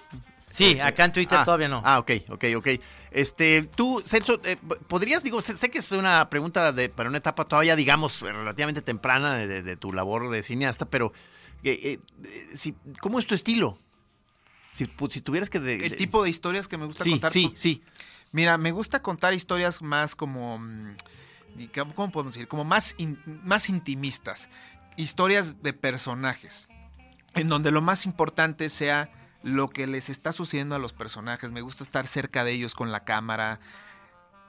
Sí, acá en Twitter Ah, todavía no. Ah, ok, ok, ok. Este, tú, Celso, eh, podrías, digo, sé, sé que es una pregunta de, para una etapa todavía, digamos, relativamente temprana de, de- de tu labor de cineasta, pero eh, eh, si, ¿cómo es tu estilo? Si, pu- si tuvieras que... de- El tipo de historias que me gusta Sí, contar. sí, pues, sí. Mira, me gusta contar historias más como mm, ¿cómo podemos decir? Como más, in- más intimistas, historias de personajes, en donde lo más importante sea lo que les está sucediendo a los personajes. Me gusta estar cerca de ellos con la cámara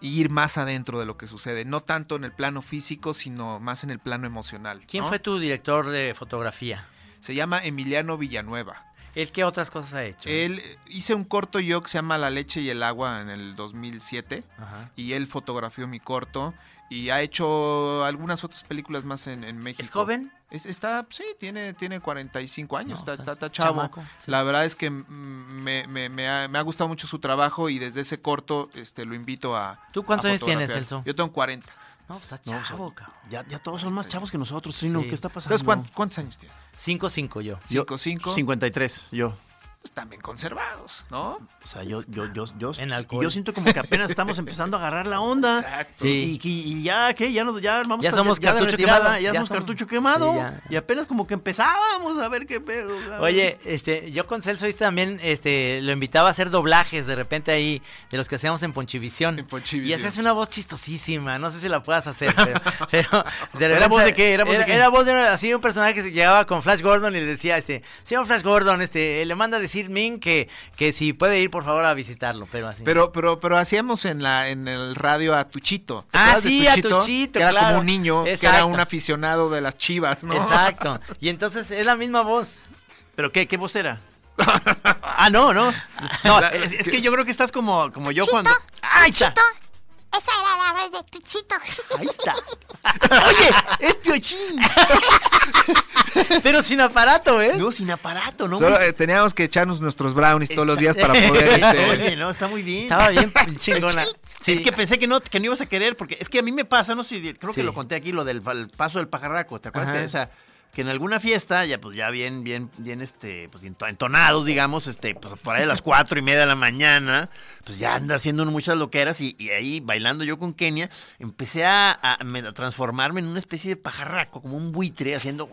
y ir más adentro de lo que sucede, no tanto en el plano físico, sino más en el plano emocional. ¿Quién ¿no? fue tu director de fotografía? Se llama Emiliano Villanueva. ¿Él qué otras cosas ha hecho? Él eh, hice un corto yo que se llama La leche y el agua en el 2007 Ajá. y él fotografió mi corto y ha hecho algunas otras películas más en, en México. ¿Es joven? Es- está, sí, tiene, tiene 45 años, No, está, está está, está chavo. chamaco, sí. La verdad es que me, me- me ha, me ha gustado mucho su trabajo y desde ese corto este, lo invito a. ¿Tú cuántos a años tienes. Celso? Yo tengo 40. No, pues está No, o sea, chavo, cabrón. Ya, ya todos son más chavos que nosotros, Trino. Sí. ¿Qué está pasando? Entonces, ¿cuántos, cuántos años tiene? 5-5 yo. Yo- 5, 5. 53, yo. Pues también conservados, ¿no? O sea, yo, yo, yo, yo, En y alcohol. yo siento como que apenas estamos empezando a agarrar la onda. Exacto. Sí. Y, y- y ya, ¿qué? Ya, nos, ya armamos Ya somos cartucho retirada, quemado, Ya, ya somos somos- cartucho quemado. Sí, ya. Y apenas como que empezábamos a ver qué pedo. ¿sabes? Oye, este, yo con Celso ¿viste? también este, lo invitaba a hacer doblajes de repente ahí, de los que hacíamos en Ponchivisión. En Ponchivisión. Y hacías una voz chistosísima, no sé si la puedas hacer, pero... pero de ¿Era repente- voz de qué? ¿Era voz de qué? Era voz de una- así un personaje que se llegaba con Flash Gordon y le decía, este, señor Flash Gordon, este, le manda a decir Min que, que si puede ir por favor a visitarlo, pero así. Pero, pero, pero hacíamos en la, en el radio a Tuchito. ¿Te Ah, sí, a Tuchito, Que era claro. como un niño, que era Exacto. un aficionado de las chivas, ¿no? Exacto. Y entonces es la misma voz. ¿Pero qué? ¿Qué voz era? ah, no, no. No, es, es que yo creo que estás como, como yo cuando... ¡Ay, está! Esa era la voz de Tuchito. Ahí está. Oye, es Piochín. Pero sin aparato, ¿eh? No, sin aparato, ¿no? Solo, eh, teníamos que echarnos nuestros brownies todos los días para poder... este, Oye, no, está muy bien. Estaba bien chingona. Es que pensé que no, que no ibas a querer, porque es que a mí me pasa, no sé, creo Sí. que lo conté aquí, lo del el paso del pajarraco, ¿te acuerdas? Ajá. Que, o sea, que en alguna fiesta, ya pues ya bien, bien, bien, este, pues ento- entonados, digamos, este, pues por ahí a las cuatro y media de la mañana, pues ya anda haciendo muchas loqueras y, y ahí bailando yo con Kenia, empecé a, a- me- a transformarme en una especie de pajarraco, como un buitre, haciendo...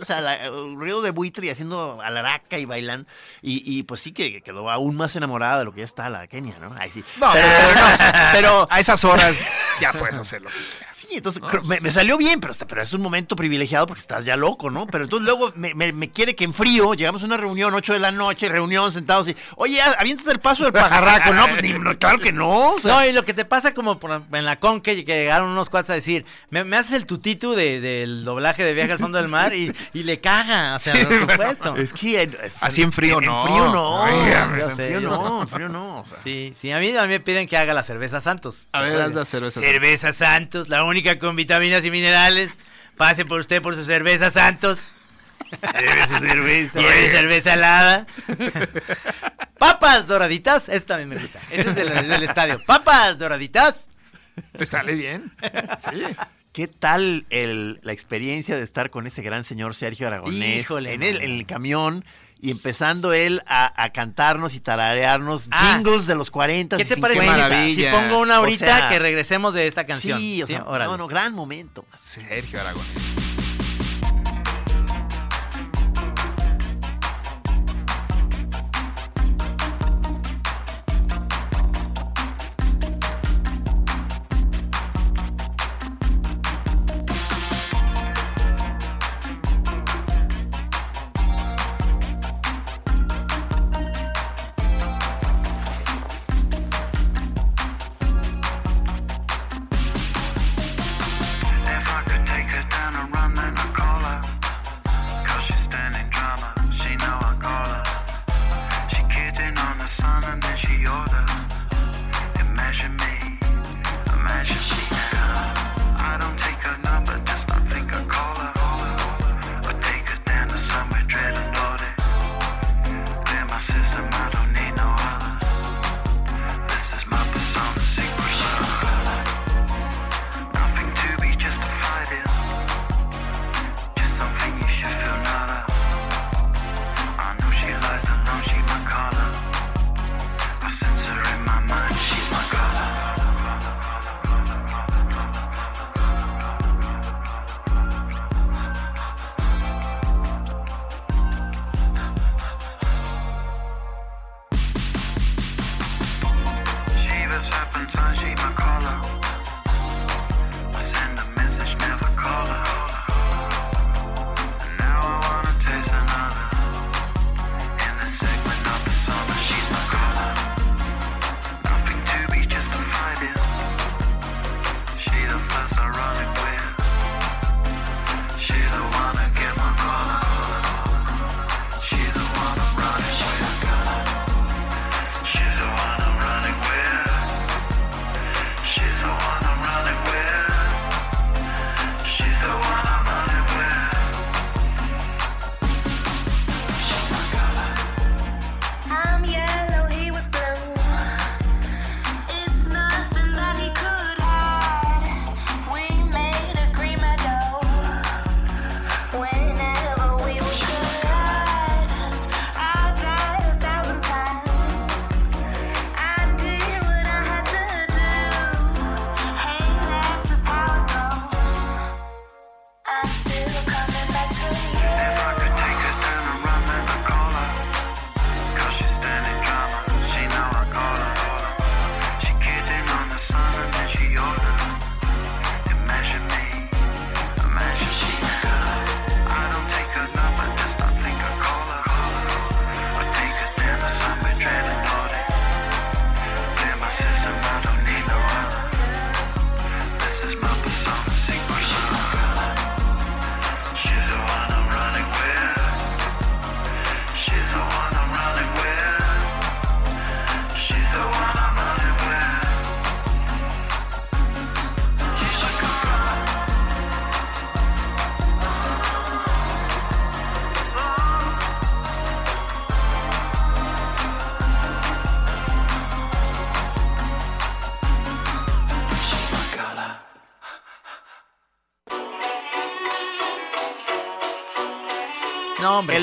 O sea, la- el ruido de buitre y haciendo alaraca y bailando. Y, y, pues sí que quedó aún más enamorada de lo que ya está la Kenia, ¿no? Ahí sí. No, pero, pero a esas horas ya puedes hacer lo que quieras. Sí, entonces creo- me, me salió bien, pero, hasta- pero es un momento privilegiado porque estás ya loco, ¿no? Pero entonces luego me, me- me quiere que en frío, llegamos a una reunión, 8 de la noche, reunión, sentados y, oye, aviéntate el paso del pajarraco, ¿no? Pues ni- no, claro que no. o sea, No, y lo que te pasa como por- en la con que, que llegaron unos cuates a decir, me, me haces el tutito de- del doblaje de Viaje al Fondo del Mar y, y le caga, o sea, Sí, por bueno, supuesto. es que en- es- Así en frío no. En frío no. Óigame, en sé, frío no, en frío no. o sea. Sí, sí, a mí, a mí me piden que haga la cerveza Santos. A ver, haz la cerveza. Cerveza Santos, la única con vitaminas y minerales. Pase por usted por su cerveza Santos. Lleve su cerveza. Lleve cerveza helada. Papas doraditas. Esto también me gusta. Este es del, del estadio. Papas doraditas. ¿Te sale bien? Sí. ¿Qué tal el- la experiencia de estar con ese gran señor Sergio Aragonés Híjole, en, el, mano. en el camión y empezando él a, a cantarnos y tararearnos Ah. jingles de los 40 ¿Qué y te parece? 50? maravilla. Si pongo una O ahorita sea, que regresemos de esta canción. Sí, o sea, no, no, gran momento. Sergio Aragón.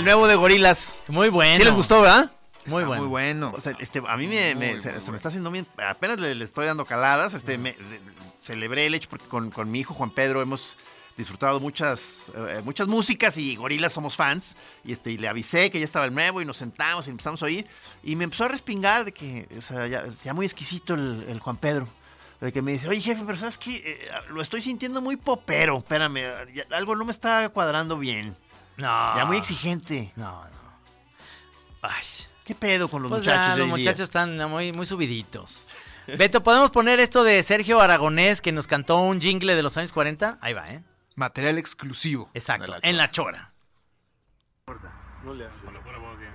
Nuevo de Gorilas. Muy bueno. ¿Sí les gustó, verdad? Muy Está bueno. Muy bueno. O sea, este, a mí me, me- Muy, se, muy se me está haciendo bien. Apenas le, le estoy dando caladas. Este, me- le- celebré el hecho porque con, con mi hijo Juan Pedro hemos disfrutado muchas, eh, muchas músicas y gorilas somos fans. Y este, y le avisé que ya estaba el nuevo y nos sentamos y empezamos a oír. Y me empezó a respingar de que, o sea, ya, ya muy exquisito el, el Juan Pedro. De que me dice, oye jefe, pero sabes que lo estoy sintiendo muy popero. Espérame, ya- algo no me está cuadrando bien. No. Ya muy exigente. No, no. Ay. ¿Qué pedo con los Pues muchachos? ya, de los muchachos están muy, muy subiditos. Beto, ¿podemos poner esto de Sergio Aragonés que nos cantó un jingle de los años 40? Ahí va, ¿eh? Material exclusivo. Exacto, la en la chora. No le haces.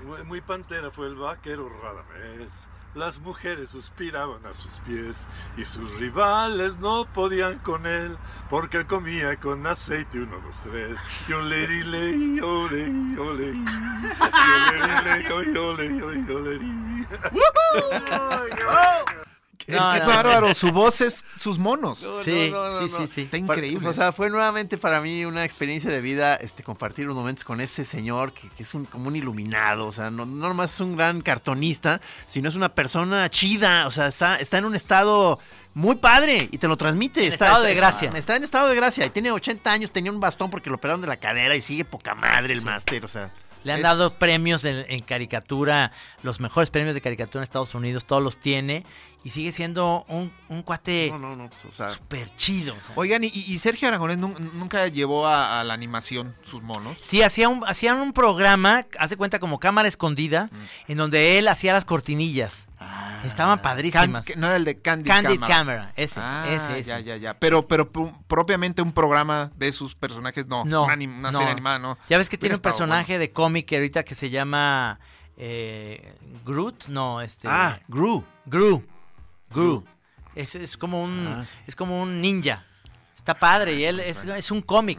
Muy, muy pantera fue el vaquero Radamés. Las mujeres suspiraban a sus pies y sus rivales no podían con él porque comía con aceite uno, dos, tres. Yo le di, le, ole, ole. Yo le di, le, ole, ole, ole, ole. Es No, que no, bárbaro, su voz es sus monos. No, Sí, no, no, no, sí, no. sí, sí. Está increíble. O sea, fue nuevamente para mí una experiencia de vida este, compartir unos momentos con ese señor que, que es un, como un iluminado. O sea, no, no nomás es un gran cartonista, sino es una persona chida. O sea, está, está en un estado muy padre y te lo transmite. En está, estado está- de gracia. Está en estado de gracia y tiene 80 años, tenía un bastón porque lo operaron de la cadera y sigue poca madre el máster. O sea, Le han es- dado premios en, en caricatura, los mejores premios de caricatura en Estados Unidos, todos los tiene. Y sigue siendo un, un cuate No, no, no. pues, o sea, súper chido. o sea. Oigan, y, y Sergio Aragonés nun- nunca llevó a, a la animación sus monos. Sí, hacía un, hacían un programa, hace cuenta como cámara escondida, en donde él hacía las cortinillas. Estaban padrísimas. Can- no era el de Candid, Candid Camera. Camera, ese, Ah, ese, ese. ya, ya, ya. Pero, pero pr- propiamente un programa de sus personajes, no. No, Una, no. serie animada, no. Ya ves que tiene un personaje de cómic ahorita que se llama eh, Groot, no, este ah, Gru. Gru, Gru. Es, es como un Ah, sí. es como un ninja. Está padre y él es, es un cómic.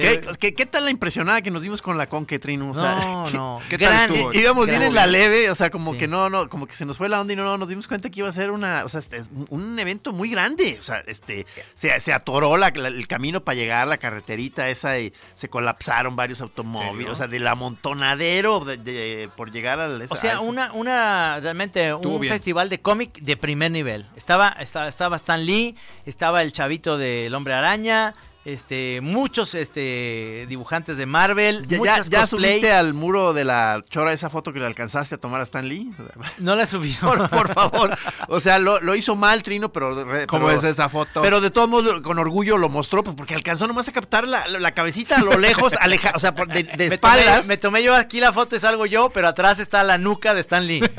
¿Qué, Pero- qué, qué tal la impresionada que nos dimos con la? O sea, no, ¿qué- no. qué tal? I- Íbamos bien en la leve, o sea, como Sí. que no, no, como que se nos fue la onda y no, no, nos dimos cuenta que iba a ser una, o sea, este, es un, evento muy grande, o sea, este, se, se atoró la- la- el camino para llegar a la carreterita esa y se colapsaron varios automóviles, ¿Serio? o sea, del amontonadero de- de- por llegar al... O sea, una, una realmente Estuvo un bien. festival de cómic de primer nivel. Estaba, estaba, estaba Stan Lee, estaba el chavito del Hombre Araña, este, muchos este dibujantes de Marvel, ¿Ya, ya, subiste al muro de la chora esa foto que le alcanzaste a tomar a Stan Lee? No la subí. Por, por favor. O sea, lo, lo hizo mal Trino, pero... ¿Cómo pero- es esa foto? Pero de todos modos, con orgullo lo mostró, pues porque alcanzó nomás a captar la, la cabecita a lo lejos, aleja, o sea, de, de me, tomé, espaldas. me tomé yo aquí la foto y salgo yo, pero atrás está la nuca de Stan Lee.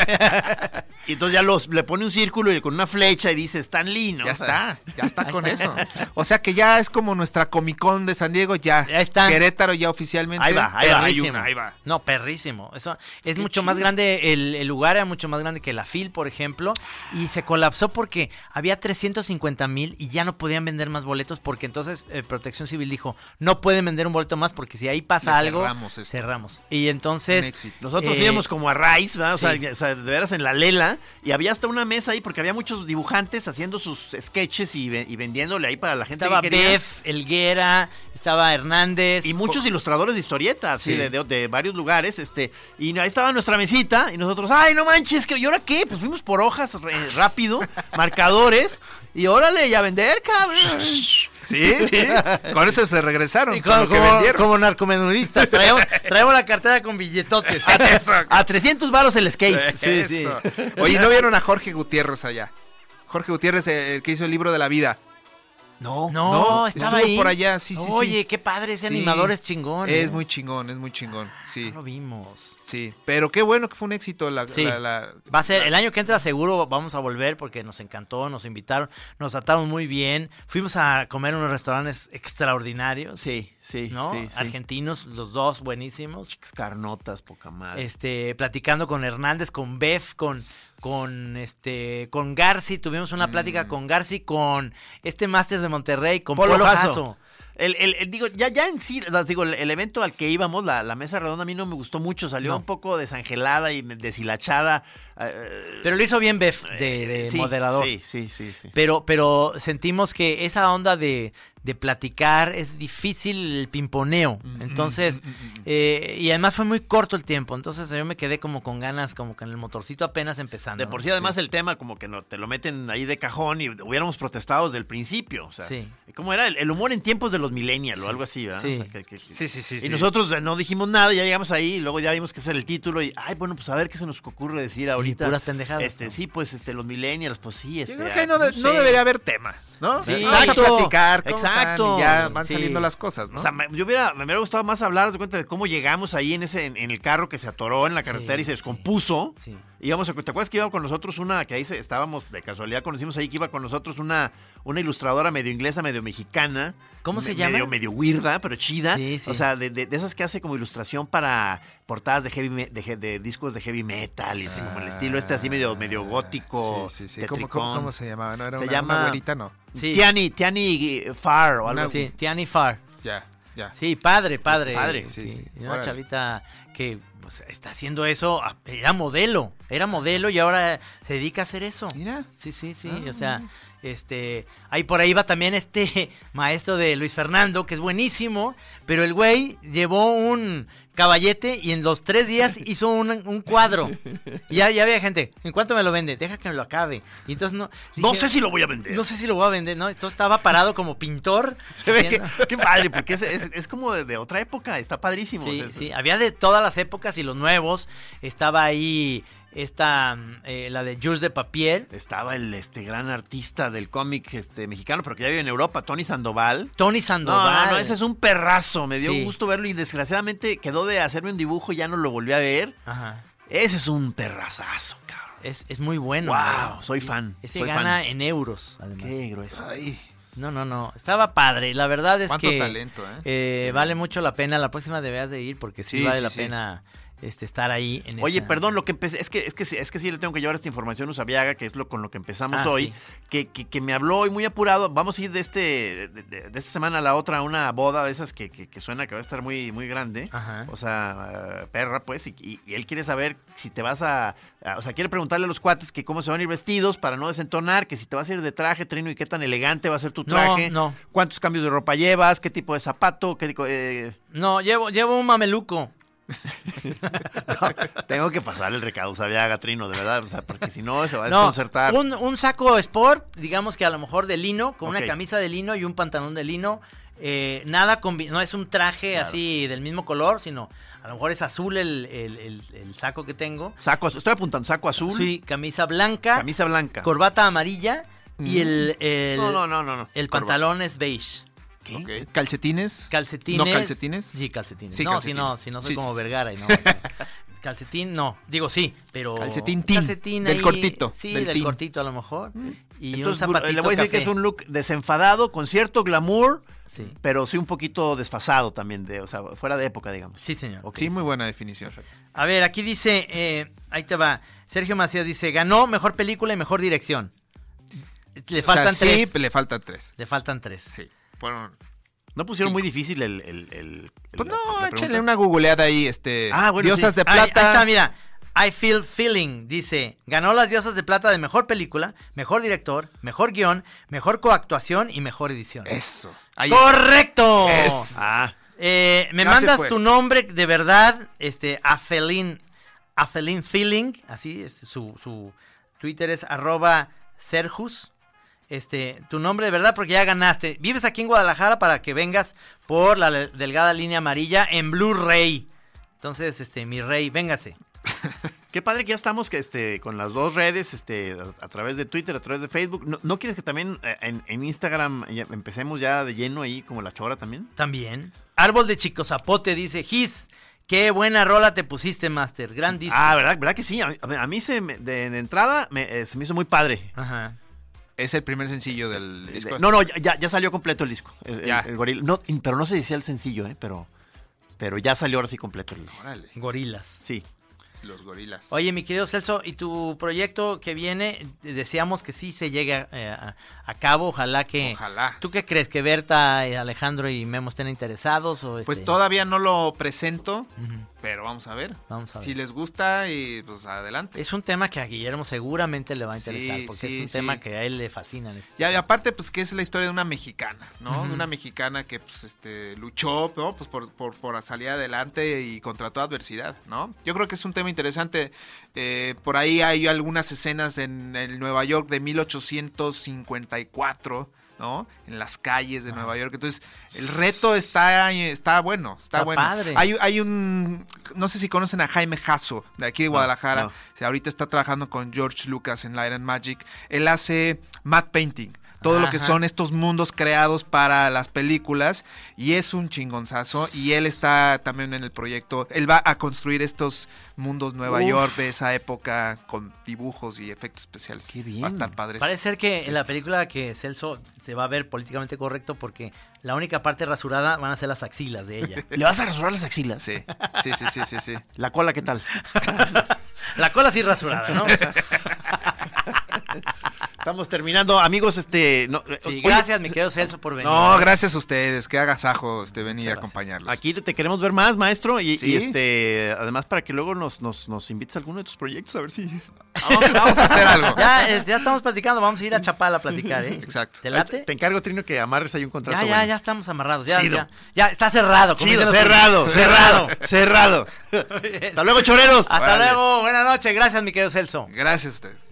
Y entonces ya los, le pone un círculo y con una flecha y dice Stan Lee, ¿no? ya O sea, está, ya está con eso. O sea que ya es como nuestra Comic Con de San Diego, ya. Ya está. Querétaro ya oficialmente. Ahí va, ahí va. Hay una, ahí va. No, perrísimo. Eso es mucho más grande, el, el lugar era mucho más grande que la FIL, por ejemplo, y se colapsó porque había 350 mil y ya no podían vender más boletos porque entonces eh, Protección Civil dijo, no pueden vender un boleto más porque si ahí pasa Le algo, cerramos esto. cerramos. Y entonces... Nosotros Eh, íbamos como a Rice, ¿verdad? O, sea, sí. o sea, de veras en la lela, y había hasta una mesa ahí porque había muchos dibujantes haciendo sus sketches y, ve- y vendiéndole ahí para la gente Estaba que. Bef, Elguera, estaba Hernández. Y muchos ilustradores de historietas, sí, Sí. de, de- de varios lugares, este, y ahí estaba nuestra mesita, y nosotros, ay, no manches, ¿y ahora qué? Pues fuimos por hojas rápido, marcadores, y órale, y a vender, cabrón. Sí, sí. Con eso se regresaron. Y con como, como- narcomenudistas, traemos, traemos la cartera con billetotes. A 300 varos el skate. Sí, sí. Oye, ¿no vieron a Jorge Gutiérrez allá? Jorge Gutiérrez, eh, el que hizo el libro de la vida. No, No, No, estaba ahí. por allá, sí, sí, sí. Oye, qué padre, ese Sí. animador es chingón. Es ¿eh? muy chingón, es muy chingón. Sí, No lo vimos. sí. Pero qué bueno que fue un éxito la. Sí. la- la- Va a ser, la- el año que entra seguro vamos a volver porque nos encantó, nos invitaron, nos trataron muy bien. Fuimos a comer en unos restaurantes extraordinarios. Sí, sí, ¿No? sí, sí. Argentinos, los dos buenísimos. Carnotas, poca madre. Este, platicando con Hernández, con Bef, con, con este, con Garci, tuvimos una plática Mm. con Garci, con este máster de Monterrey, con Polo Polo, Jasso. Jasso. El, el- el- digo, ya, ya en sí, o sea, digo, el, evento al que íbamos, la, la mesa redonda, a mí no me gustó mucho, salió No. un poco desangelada y deshilachada. eh, Pero lo hizo bien Bef, de, de sí, moderador. Sí, sí, sí, sí. Pero, pero sentimos que esa onda de, de platicar, es difícil el pimponeo. Mm, Entonces, mm, mm, mm, mm. eh, y además fue muy corto el tiempo, entonces yo me quedé como con ganas, como que en el motorcito apenas empezando. De por ¿no? sí, además, el tema como que no, te lo meten ahí de cajón y hubiéramos protestado desde el principio. O sea, Sí. ¿cómo era? El, el humor en tiempos de los millennials o algo así, ¿verdad? Sí. O sea, que- que- Sí, sí, sí. y sí. nosotros eh, no dijimos nada, ya llegamos ahí, y luego ya vimos que era el título y, ay, bueno, pues a ver qué se nos ocurre decir ahorita. puras pendejadas, Este, ¿no? sí, pues este, los millennials, pues sí. Yo Este, creo que ahí no, de- sé. no debería haber tema, ¿no? Sí. Vamos a Exacto. platicar, ¿cómo Exacto. Y ya van Sí. saliendo las cosas, ¿no? O sea, me, yo hubiera, me hubiera gustado más hablar de cuenta de cómo llegamos ahí en ese en, en el carro que se atoró en la carretera Sí, y se descompuso. Sí. Íbamos a, ¿te acuerdas que iba con nosotros una, que ahí se- estábamos, de casualidad conocimos ahí que iba con nosotros una, una ilustradora medio inglesa, medio mexicana. ¿Cómo se me- llama? Medio, medio weirda, pero chida. Sí, sí. O sea, de, de- de esas que hace como ilustración para portadas de heavy me- de, de discos de heavy metal y así, como el estilo este así medio, medio gótico. Sí, sí, sí. ¿Cómo, cómo, se llamaba? ¿No era Se una, llama- una güerita? No. Sí. Tiani, Tiani Far o algo así. Sí, Tiani Far. Ya, ya. Sí, padre, padre. Padre, sí. Una chavita que pues, está haciendo eso, a- era modelo, era modelo y ahora se dedica a hacer eso. Mira. Sí, sí, sí, Ah, o sea, este, ahí por ahí va también este maestro de Luis Fernando, que es buenísimo, pero el güey llevó un caballete y en los tres días hizo un, un cuadro. Y ya, ya había gente, ¿en cuánto me lo vende? Deja que me lo acabe. Y entonces no... No sé si lo voy a vender. No sé si lo voy a vender, ¿no? Entonces estaba parado como pintor. Se ve que, haciendo- qué padre, porque es, es- es como de, de otra época, está padrísimo. Sí, o sea, es- sí, había de todas las épocas y los nuevos. Estaba ahí esta, mm, eh, la de Jules de Papiel. Estaba el este gran artista del cómic este, mexicano, pero que ya vive en Europa, Tony Sandoval. Tony Sandoval. no, no, ese es un perrazo. Me dio Sí. gusto verlo y desgraciadamente quedó de hacerme un dibujo y ya no lo volví a ver. Ajá. Ese es un perrazazo, cabrón. Es, es muy bueno. Wow, soy fan, Ese soy gana fan. en euros, además. Qué grueso. Ay, No, no, no. Estaba padre. La verdad es cuánto que talento, ¿eh? eh, vale mucho la pena. La próxima deberías de ir porque sí, Sí, vale sí, la sí. Este, estar ahí. En Oye, esa- perdón, lo que empecé, es que, es que, sí- es que sí le tengo que llevar esta información a Usabiaga, que es lo con lo que empezamos Ah, hoy, sí. que, que, que me habló hoy muy apurado. Vamos a ir de este, de, de- de esta semana a la otra a una boda de esas que, que, que suena que va a estar muy, muy grande. Ajá. O sea, perra, pues, y, y- y él quiere saber si te vas a, a- O sea, quiere preguntarle a los cuates que cómo se van a ir vestidos para no desentonar, que si te vas a ir de traje, Trino, y qué tan elegante va a ser tu No, traje. no. ¿Cuántos cambios de ropa llevas? ¿Qué tipo de zapato? ¿Qué, eh, No, llevo, llevo un mameluco. tengo que pasarle el recado a Usabiaga, Trino, de verdad, o sea, porque si no se va a No, desconcertar. un, un saco sport, digamos que a lo mejor de lino, con una camisa de lino y un pantalón de lino. Eh, nada no es un traje Claro. así del mismo color, sino a lo mejor es azul el, el- el- el saco que tengo. Saco azul, estoy apuntando saco azul, Sí, camisa blanca, camisa blanca. corbata amarilla y el, el, no, no, no, no, no. el pantalón es beige. ¿Calcetines? Calcetines. ¿No calcetines? Sí, calcetines. Sí, no, calcetines. si no, si no soy Sí, como sí. Vergara y no. Calcetín, no. Digo sí, pero. Calcetín tin, Calcetín del ahí, Sí, del cortito a lo mejor. Y Entonces, un zapatito le voy a decir que es un look desenfadado, con cierto glamour, Sí. pero sí un poquito desfasado también, de, o sea, fuera de época, digamos. Sí, señor. Ok. Sí, muy buena definición. A ver, aquí dice, eh, ahí te va. Sergio Macías dice, ganó mejor película y mejor dirección. Le O sea, faltan sí, tres. le faltan tres. Le faltan tres. Sí. Fueron... ¿No pusieron Sí. muy difícil el... el, el- el- Pues no, échale una googleada ahí, este. Ah, bueno, Diosas sí. de plata. Ahí, está, mira. I Feel Feeling dice, ganó las diosas de plata de mejor película, mejor director, mejor guion, mejor coactuación y mejor edición. Eso. Ahí ¡Correcto! Es- Ah, Eh, me Ya mandas tu nombre de verdad, este, Afelin, Afelin Feeling, así es su, su Twitter es arroba Serjus. Este, tu nombre de verdad porque ya ganaste. Vives aquí en Guadalajara para que vengas por la delgada línea amarilla en Blu-ray. Entonces, este, mi rey, véngase. qué padre que ya estamos que, este, con las dos redes, este, a, a través de Twitter, a través de Facebook. ¿No, no quieres que también eh, en, en Instagram ya empecemos ya de lleno ahí, como la chora también? También. Árbol de Chico Zapote dice, Gis, qué buena rola te pusiste, Master. Gran disco. Ah, ¿verdad? ¿Verdad que sí? A mí, a mí se me- de, de entrada me, eh, se me hizo muy padre. Ajá. Es el primer sencillo del disco. No, no, ya- ya, salió completo el disco. El, Ya. el gorila. No, pero no se decía el sencillo, ¿eh? Pero, pero ya salió ahora sí completo. el- Órale, Gorilas. Sí. Los gorilas. Oye, mi querido Celso, ¿y tu proyecto que viene? Deseamos que sí se llegue eh, a, a cabo, ojalá que... Ojalá. ¿Tú qué crees? ¿Que Berta, eh, Alejandro y Memo estén interesados? O Pues este? todavía no lo presento. Pero vamos a ver. Vamos a ver. Si les gusta, y pues adelante. Es un tema que a Guillermo seguramente le va a interesar, Sí, porque sí, es un sí. tema que a él le fascina. este Y aparte, pues que es la historia de una mexicana, ¿no? De una mexicana que pues este luchó, ¿no? Pues por, por, por salir adelante y contra toda adversidad, ¿no? Yo creo que es un tema interesante. Eh, por ahí hay algunas escenas en el Nueva York de 1854. ¿no? En las calles de Nueva York. Entonces, el reto está, está bueno, está, Está bueno. padre. Hay, hay un, no sé si conocen a Jaime Jasso, de aquí de Guadalajara. no. O sea, ahorita está trabajando con George Lucas en Light and Magic. Él hace matte painting. Todo lo que son estos mundos creados para las películas. Y es un chingonzazo. Y él está también en el proyecto. Él va a construir estos mundos Nueva Uf. York de esa época con dibujos y efectos especiales. Qué bien. Va a estar padre. Parece ser que en la película que Celso se va a ver políticamente correcto porque la única parte rasurada van a ser las axilas de ella. ¿Le vas a rasurar las axilas? Sí, sí, sí, sí, sí, sí. ¿La cola qué tal? La cola sí rasurada, ¿no? Estamos terminando, amigos, este... No, eh, Sí, oye, gracias, mi querido Celso, por venir. No, gracias a ustedes. Que agasajo este, venir a acompañarlos. Aquí te, queremos ver más, maestro, y, Sí. y, este, además para que luego nos, nos, nos invites a alguno de tus proyectos, a ver si... Vamos, vamos a hacer algo. Ya, ya estamos platicando, vamos a ir a Chapala a platicar, ¿eh? Exacto. ¿Te late? Te encargo, Trino, que amarres ahí un contrato. Ya, ya, bueno. ya estamos amarrados. Ya, Chido. ya, ya, está cerrado. Chido, cerrado, cerrado, cerrado. Hasta luego, choreros. Hasta luego, buenas noches. Gracias, mi querido Celso. Gracias a ustedes.